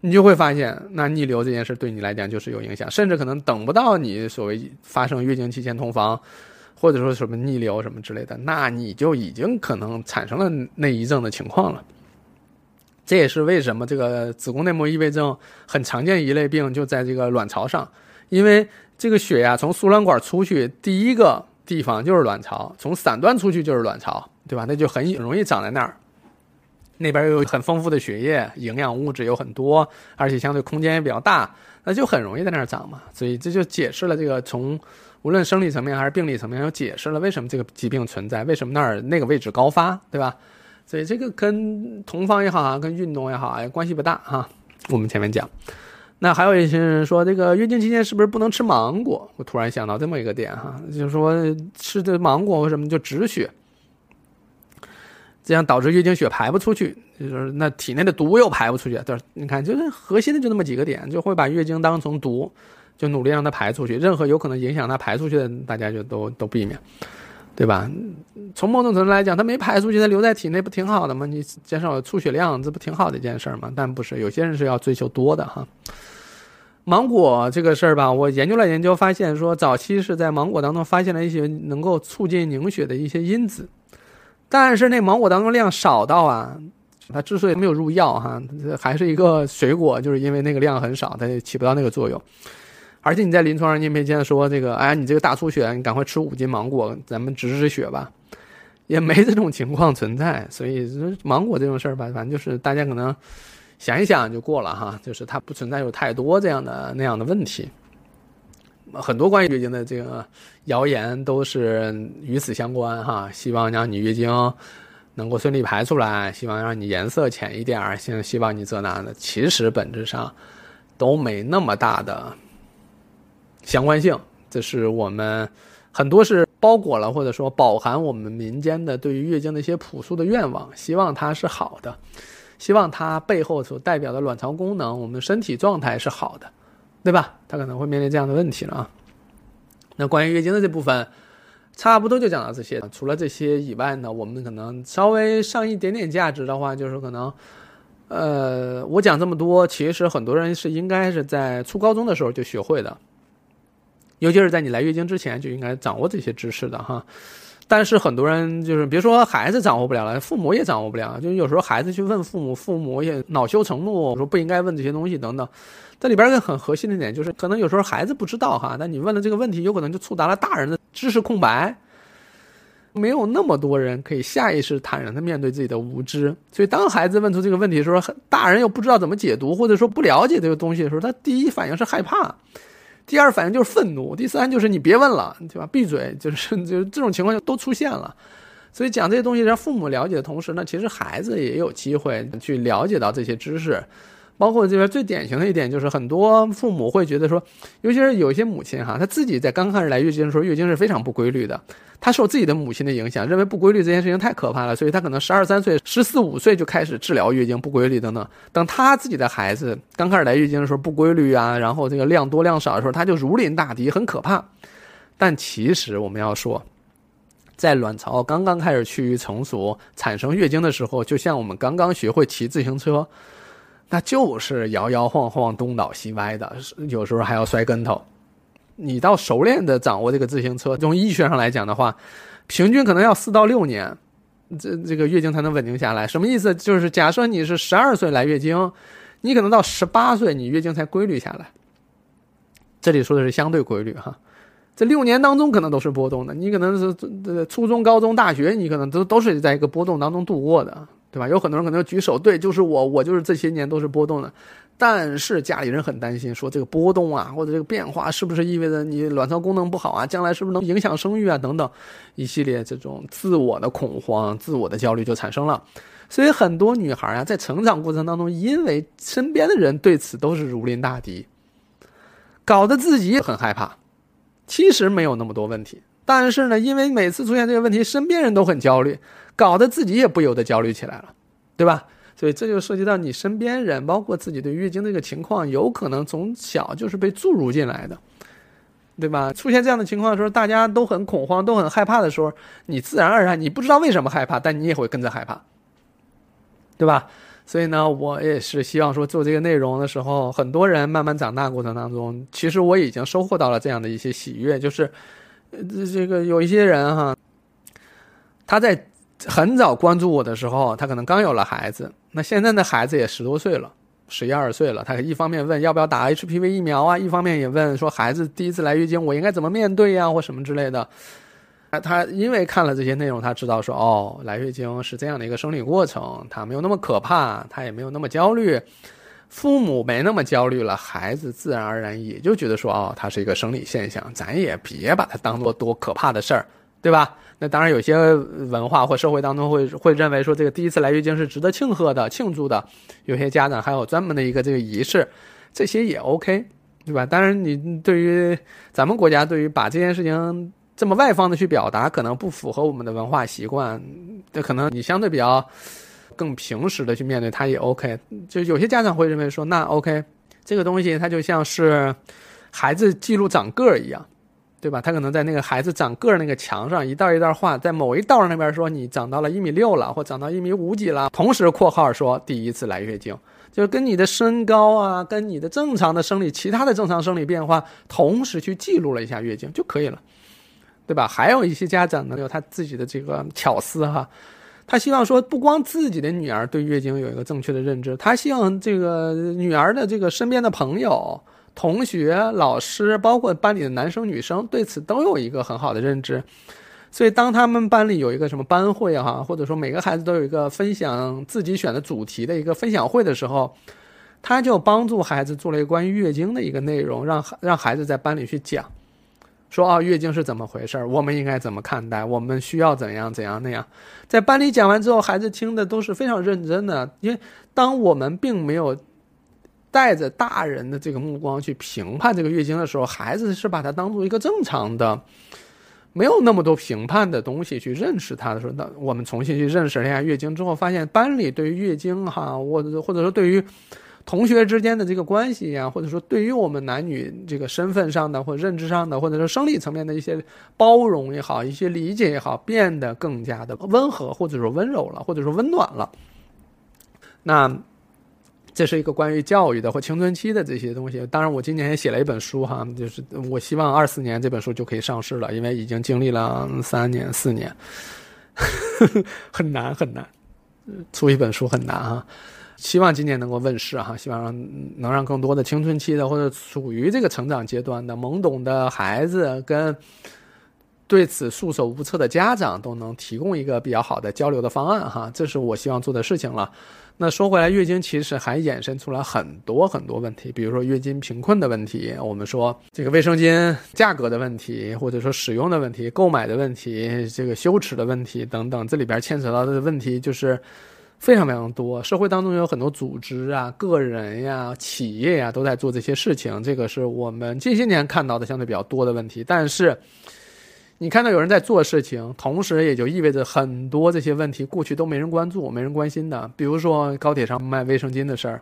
你就会发现，那逆流这件事对你来讲就是有影响，甚至可能等不到你所谓发生月经期间同房，或者说什么逆流什么之类的，那你就已经可能产生了内异症的情况了。这也是为什么这个子宫内膜异位症很常见一类病，就在这个卵巢上，因为这个血呀从输卵管出去，第一个地方就是卵巢，从散端出去就是卵巢，对吧？那就很容易长在那儿，那边有很丰富的血液，营养物质有很多，而且相对空间也比较大，那就很容易在那儿长嘛。所以这就解释了这个从无论生理层面还是病理层面，又解释了为什么这个疾病存在，为什么那儿那个位置高发，对吧？所以这个跟同房也好啊，跟运动也好啊，关系不大哈。我们前面讲，那还有一些人说，这个月经期间是不是不能吃芒果？我突然想到这么一个点哈，就是说吃的芒果为什么就止血？这样导致月经血排不出去，就是那体内的毒又排不出去。就是你看，就是核心的就那么几个点，就会把月经当成毒，就努力让它排出去。任何有可能影响它排出去的，大家就都都避免，对吧？从某种程度来讲，它没排出去，它留在体内不挺好的吗？你减少了出血量，这不挺好的一件事儿吗？但不是，有些人是要追求多的哈。芒果这个事儿吧，我研究了研究，发现说早期是在芒果当中发现了一些能够促进凝血的一些因子。但是那芒果当中量少到啊，它之所以没有入药哈，还是一个水果，就是因为那个量很少，它也起不到那个作用。而且你在临床上你也没见说这个，哎，你这个大出血，你赶快吃五斤芒果，咱们止止血吧，也没这种情况存在。所以芒果这种事儿吧，反正就是大家可能想一想就过了哈，就是它不存在有太多这样的那样的问题。很多关于月经的这个谣言都是与此相关哈，希望让你月经能够顺利排出来，希望让你颜色浅一点儿，希希望你这那的，其实本质上都没那么大的相关性。这是我们很多是包裹了或者说饱含我们民间的对于月经的一些朴素的愿望，希望它是好的，希望它背后所代表的卵巢功能，我们身体状态是好的。对吧？他可能会面临这样的问题了啊。那关于月经的这部分，差不多就讲到这些。除了这些以外呢，我们可能稍微上一点点价值的话，就是可能，呃，我讲这么多，其实很多人是应该是在初高中的时候就学会的，尤其是在你来月经之前就应该掌握这些知识的哈。但是很多人就是别说孩子掌握不了了，父母也掌握不了。就有时候孩子去问父母，父母也恼羞成怒，说不应该问这些东西等等。这里边一个很核心的点就是，可能有时候孩子不知道哈，但你问了这个问题，有可能就触达了大人的知识空白。没有那么多人可以下意识坦然的面对自己的无知，所以当孩子问出这个问题的时候，大人又不知道怎么解读，或者说不了解这个东西的时候，他第一反应是害怕，第二反应就是愤怒，第三就是你别问了，对吧？闭嘴，就是 就是这种情况就都出现了。所以讲这些东西让父母了解的同时呢，其实孩子也有机会去了解到这些知识。包括这边最典型的一点就是，很多父母会觉得说，尤其是有一些母亲哈，她自己在刚开始来月经的时候，月经是非常不规律的，她受自己的母亲的影响，认为不规律这件事情太可怕了，所以她可能十二三岁、十四五岁就开始治疗月经不规律等等。等她自己的孩子刚开始来月经的时候不规律啊，然后这个量多量少的时候，她就如临大敌，很可怕。但其实我们要说，在卵巢刚刚开始趋于成熟、产生月经的时候，就像我们刚刚学会骑自行车。那就是摇摇晃晃、东倒西歪的，有时候还要摔跟头。你到熟练的掌握这个自行车，从医学上来讲的话，平均可能要四到六年，这这个月经才能稳定下来。什么意思？就是假设你是十二岁来月经，你可能到十八岁，你月经才规律下来。这里说的是相对规律哈，这六年当中可能都是波动的。你可能是这初中、高中、大学，你可能都都是在一个波动当中度过的。对吧？有很多人可能举手，对，就是我，我就是这些年都是波动的。但是家里人很担心，说这个波动啊，或者这个变化，是不是意味着你卵巢功能不好啊？将来是不是能影响生育啊？等等，一系列这种自我的恐慌、自我的焦虑就产生了。所以很多女孩啊，在成长过程当中，因为身边的人对此都是如临大敌，搞得自己很害怕。其实没有那么多问题，但是呢，因为每次出现这个问题，身边人都很焦虑。搞得自己也不由得焦虑起来了，对吧？所以这就涉及到你身边人，包括自己对月经这个情况，有可能从小就是被注入进来的，对吧？出现这样的情况的时候，大家都很恐慌，都很害怕的时候，你自然而然你不知道为什么害怕，但你也会跟着害怕，对吧？所以呢，我也是希望说做这个内容的时候，很多人慢慢长大过程当中，其实我已经收获到了这样的一些喜悦，就是，呃，这个有一些人哈，他在。很早关注我的时候，他可能刚有了孩子。那现在的孩子也十多岁了，十一二岁了。他一方面问要不要打 HPV 疫苗啊，一方面也问说孩子第一次来月经，我应该怎么面对呀，或什么之类的。他因为看了这些内容，他知道说哦，来月经是这样的一个生理过程，他没有那么可怕，他也没有那么焦虑。父母没那么焦虑了，孩子自然而然也就觉得说哦，它是一个生理现象，咱也别把它当做多可怕的事儿，对吧？那当然，有些文化或社会当中会会认为说，这个第一次来月经是值得庆贺的、庆祝的。有些家长还有专门的一个这个仪式，这些也 OK，对吧？当然，你对于咱们国家，对于把这件事情这么外放的去表达，可能不符合我们的文化习惯。这可能你相对比较更平实的去面对它也 OK。就有些家长会认为说，那 OK，这个东西它就像是孩子记录长个儿一样，对吧？他可能在那个孩子长个儿那个墙上一道一道画，在某一道上那边说你长到了一米六了，或长到一米五几了，同时括号说第一次来月经。就是跟你的身高啊，跟你的正常的生理、其他的正常生理变化，同时去记录了一下月经就可以了，对吧？还有一些家长呢，有他自己的这个巧思哈，他希望说，不光自己的女儿对月经有一个正确的认知，他希望这个女儿的这个身边的朋友、同学、老师，包括班里的男生女生，对此都有一个很好的认知。所以，当他们班里有一个什么班会哈，或者说每个孩子都有一个分享自己选的主题的一个分享会的时候，他就帮助孩子做了一个关于月经的一个内容，让让孩子在班里去讲，说啊，月经是怎么回事我们应该怎么看待，我们需要怎样怎样那样。在班里讲完之后，孩子听的都是非常认真的，因为当我们并没有带着大人的这个目光去评判这个月经的时候，孩子是把它当做一个正常的。没有那么多评判的东西去认识它的时候，那我们重新去认识了一下月经之后，发现班里对于月经哈，或者或者说对于同学之间的这个关系呀，或者说对于我们男女这个身份上的或认知上的，或者说生理层面的一些包容也好，一些理解也好，变得更加的温和，或者说温柔了，或者说温暖了。那。这是一个关于教育的或青春期的这些东西。当然，我今年也写了一本书哈，就是我希望二四年这本书就可以上市了，因为已经经历了三年四年，很难很难，出一本书很难哈。希望今年能够问世哈，希望能让更多的青春期的或者处于这个成长阶段的懵懂的孩子跟对此束手无策的家长都能提供一个比较好的交流的方案哈，这是我希望做的事情了。那说回来，月经其实还衍生出来很多很多问题，比如说月经贫困的问题，我们说这个卫生巾价格的问题，或者说使用的问题、购买的问题、这个羞耻的问题等等，这里边牵扯到的问题就是非常非常多。社会当中有很多组织啊、个人呀、企业呀都在做这些事情，这个是我们近些年看到的相对比较多的问题，但是。你看到有人在做事情，同时也就意味着很多这些问题过去都没人关注、没人关心的。比如说高铁上卖卫生巾的事儿，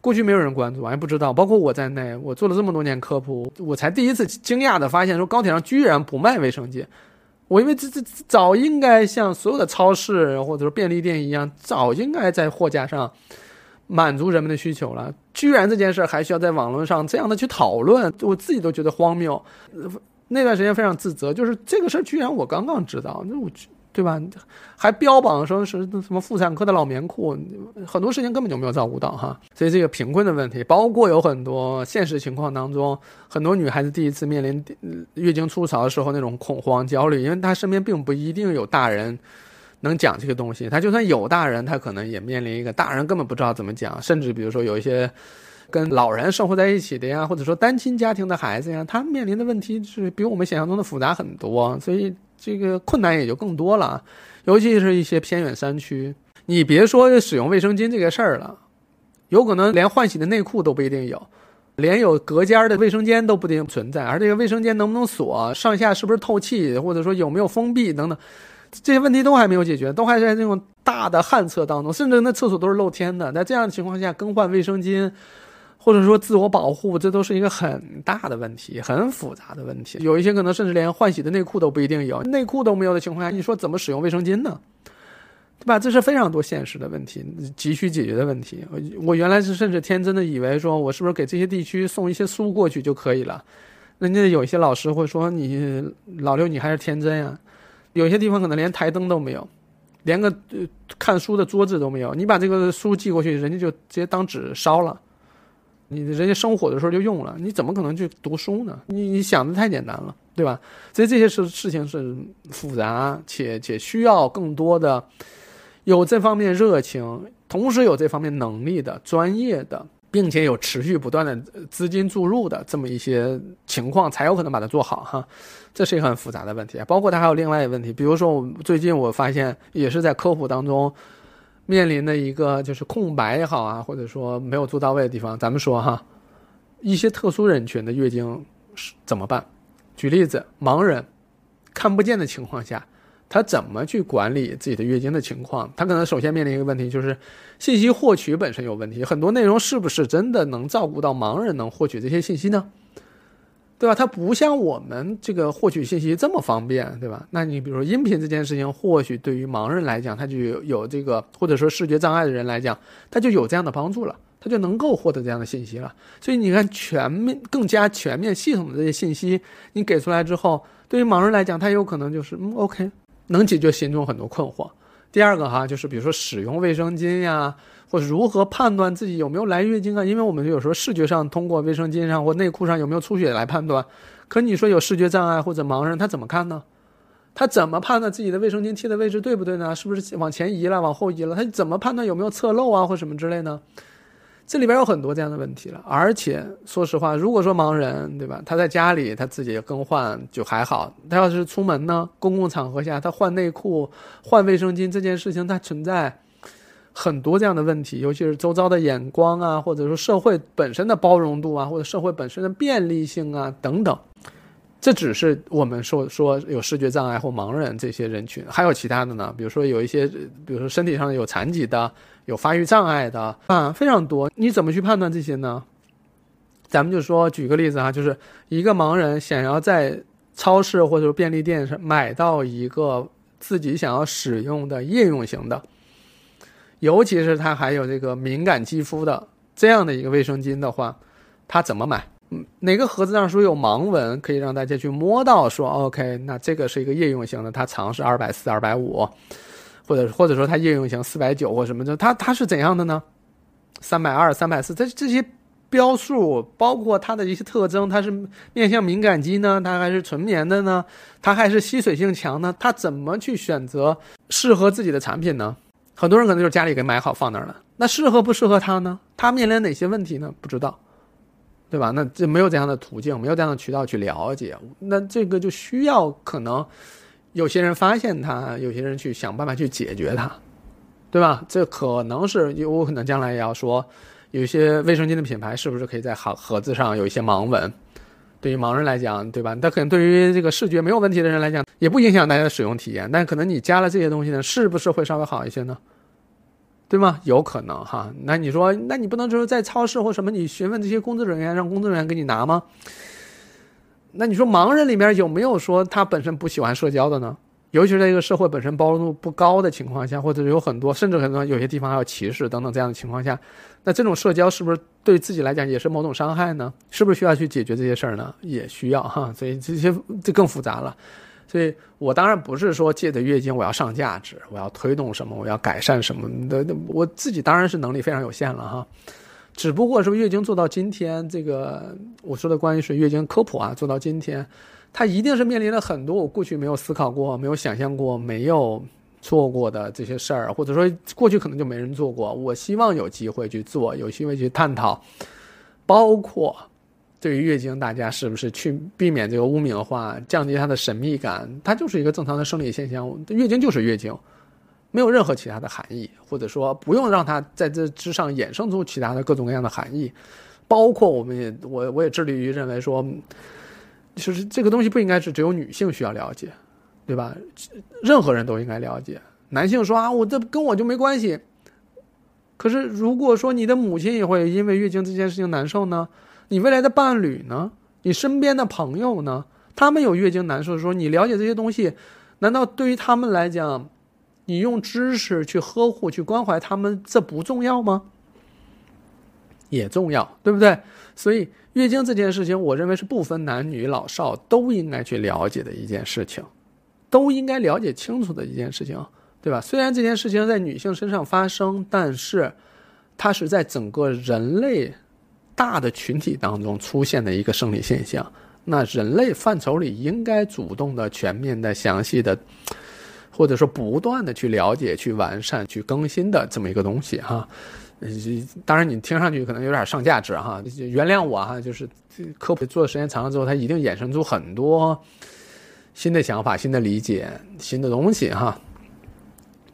过去没有人关注，我也不知道。包括我在内，我做了这么多年科普，我才第一次惊讶的发现，说高铁上居然不卖卫生巾。我以为这这早应该像所有的超市或者说便利店一样，早应该在货架上满足人们的需求了。居然这件事还需要在网络上这样的去讨论，我自己都觉得荒谬。那段时间非常自责，就是这个事儿居然我刚刚知道，那我对吧？还标榜说是什么妇产科的老棉裤，很多事情根本就没有照顾到哈。所以这个贫困的问题，包括有很多现实情况当中，很多女孩子第一次面临月经初潮的时候那种恐慌焦虑，因为她身边并不一定有大人能讲这个东西，她就算有大人，她可能也面临一个大人根本不知道怎么讲，甚至比如说有一些。跟老人生活在一起的呀，或者说单亲家庭的孩子呀，他面临的问题是比我们想象中的复杂很多，所以这个困难也就更多了。尤其是一些偏远山区，你别说使用卫生巾这个事儿了，有可能连换洗的内裤都不一定有，连有隔间的卫生间都不一定存在，而这个卫生间能不能锁，上下是不是透气，或者说有没有封闭等等，这些问题都还没有解决，都还在这种大的旱厕当中，甚至那厕所都是露天的。在这样的情况下，更换卫生巾。或者说自我保护，这都是一个很大的问题，很复杂的问题。有一些可能甚至连换洗的内裤都不一定有，内裤都没有的情况下，你说怎么使用卫生巾呢？对吧？这是非常多现实的问题，急需解决的问题。我原来是甚至天真的以为，说我是不是给这些地区送一些书过去就可以了？人家有一些老师会说：“你老刘，你还是天真呀。”有些地方可能连台灯都没有，连个看书的桌子都没有，你把这个书寄过去，人家就直接当纸烧了。你人家生火的时候就用了，你怎么可能去读书呢？你你想的太简单了，对吧？所以这些事事情是复杂且且需要更多的有这方面热情，同时有这方面能力的专业的，并且有持续不断的资金注入的这么一些情况，才有可能把它做好哈。这是一个很复杂的问题，包括它还有另外一个问题，比如说我最近我发现也是在科普当中。面临的一个就是空白也好啊，或者说没有做到位的地方，咱们说哈，一些特殊人群的月经是怎么办？举例子，盲人，看不见的情况下，他怎么去管理自己的月经的情况？他可能首先面临一个问题，就是信息获取本身有问题，很多内容是不是真的能照顾到盲人能获取这些信息呢？对吧？它不像我们这个获取信息这么方便，对吧？那你比如说音频这件事情，或许对于盲人来讲，他就有这个，或者说视觉障碍的人来讲，他就有这样的帮助了，他就能够获得这样的信息了。所以你看，全面、更加全面、系统的这些信息，你给出来之后，对于盲人来讲，他有可能就是嗯，OK，能解决心中很多困惑。第二个哈，就是比如说使用卫生巾呀。或者如何判断自己有没有来月经啊？因为我们有时候视觉上通过卫生巾上或内裤上有没有出血来判断，可你说有视觉障碍或者盲人，他怎么看呢？他怎么判断自己的卫生巾贴的位置对不对呢？是不是往前移了，往后移了？他怎么判断有没有侧漏啊或什么之类呢？这里边有很多这样的问题了。而且说实话，如果说盲人对吧，他在家里他自己更换就还好，他要是出门呢，公共场合下他换内裤、换卫生巾这件事情，他存在。很多这样的问题，尤其是周遭的眼光啊，或者说社会本身的包容度啊，或者社会本身的便利性啊等等，这只是我们说说有视觉障碍或盲人这些人群，还有其他的呢，比如说有一些，比如说身体上有残疾的、有发育障碍的啊，非常多。你怎么去判断这些呢？咱们就说举个例子啊，就是一个盲人想要在超市或者便利店上买到一个自己想要使用的夜用型的。尤其是它还有这个敏感肌肤的这样的一个卫生巾的话，它怎么买？嗯，哪个盒子上说有盲文，可以让大家去摸到？说 OK，那这个是一个夜用型的，它长是二百四、二百五，或者或者说它夜用型四百九或什么的，它它是怎样的呢？三百二、三百四，这这些标数，包括它的一些特征，它是面向敏感肌呢，它还是纯棉的呢？它还是吸水性强呢？它怎么去选择适合自己的产品呢？很多人可能就是家里给买好放那儿了，那适合不适合他呢？他面临哪些问题呢？不知道，对吧？那这没有这样的途径，没有这样的渠道去了解，那这个就需要可能有些人发现它，有些人去想办法去解决它，对吧？这可能是有可能将来也要说，有些卫生巾的品牌是不是可以在盒盒子上有一些盲文？对于盲人来讲，对吧？但可能对于这个视觉没有问题的人来讲，也不影响大家的使用体验。但可能你加了这些东西呢，是不是会稍微好一些呢？对吗？有可能哈。那你说，那你不能就是在超市或什么，你询问这些工作人员，让工作人员给你拿吗？那你说盲人里面有没有说他本身不喜欢社交的呢？尤其是在一个社会本身包容度不高的情况下，或者有很多，甚至很多有些地方还有歧视等等这样的情况下，那这种社交是不是对自己来讲也是某种伤害呢？是不是需要去解决这些事儿呢？也需要哈，所以这些这更复杂了。所以我当然不是说借着月经我要上价值，我要推动什么，我要改善什么的，我自己当然是能力非常有限了哈。只不过说月经做到今天，这个我说的关于是月经科普啊，做到今天。他一定是面临了很多我过去没有思考过、没有想象过、没有做过的这些事儿，或者说过去可能就没人做过。我希望有机会去做，有机会去探讨，包括对于月经，大家是不是去避免这个污名化，降低它的神秘感？它就是一个正常的生理现象，月经就是月经，没有任何其他的含义，或者说不用让它在这之上衍生出其他的各种各样的含义。包括我们也我我也致力于认为说。就是这个东西不应该是只有女性需要了解，对吧？任何人都应该了解。男性说啊，我这跟我就没关系。可是如果说你的母亲也会因为月经这件事情难受呢？你未来的伴侣呢？你身边的朋友呢？他们有月经难受的时候，你了解这些东西，难道对于他们来讲，你用知识去呵护、去关怀他们，这不重要吗？也重要，对不对？所以。月经这件事情，我认为是不分男女老少都应该去了解的一件事情，都应该了解清楚的一件事情，对吧？虽然这件事情在女性身上发生，但是它是在整个人类大的群体当中出现的一个生理现象。那人类范畴里应该主动的、全面的、详细的，或者说不断的去了解、去完善、去更新的这么一个东西，哈。当然，你听上去可能有点上价值哈，原谅我哈，就是科普做的时间长了之后，它一定衍生出很多新的想法、新的理解、新的东西哈。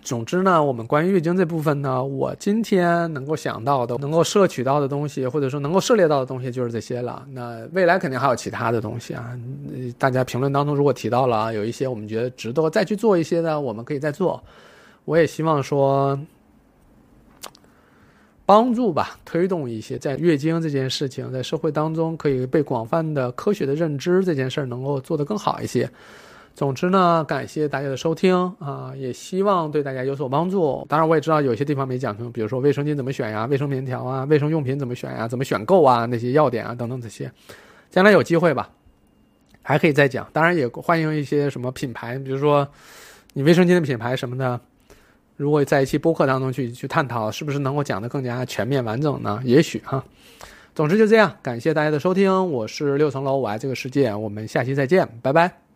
总之呢，我们关于月经这部分呢，我今天能够想到的、能够摄取到的东西，或者说能够涉猎到的东西，就是这些了。那未来肯定还有其他的东西啊。大家评论当中如果提到了有一些我们觉得值得再去做一些的，我们可以再做。我也希望说，帮助吧，推动一些在月经这件事情在社会当中可以被广泛的科学的认知这件事儿能够做得更好一些。总之呢，感谢大家的收听啊，也希望对大家有所帮助。当然，我也知道有些地方没讲清，比如说卫生巾怎么选呀，卫生棉条啊，卫生用品怎么选呀，怎么选购啊，那些要点啊等等这些，将来有机会吧，还可以再讲。当然，也欢迎一些什么品牌，比如说你卫生巾的品牌什么的，如果在一期播客当中去去探讨，是不是能够讲得更加全面完整呢？也许哈。总之就这样，感谢大家的收听，我是六层楼，我爱这个世界，我们下期再见，拜拜。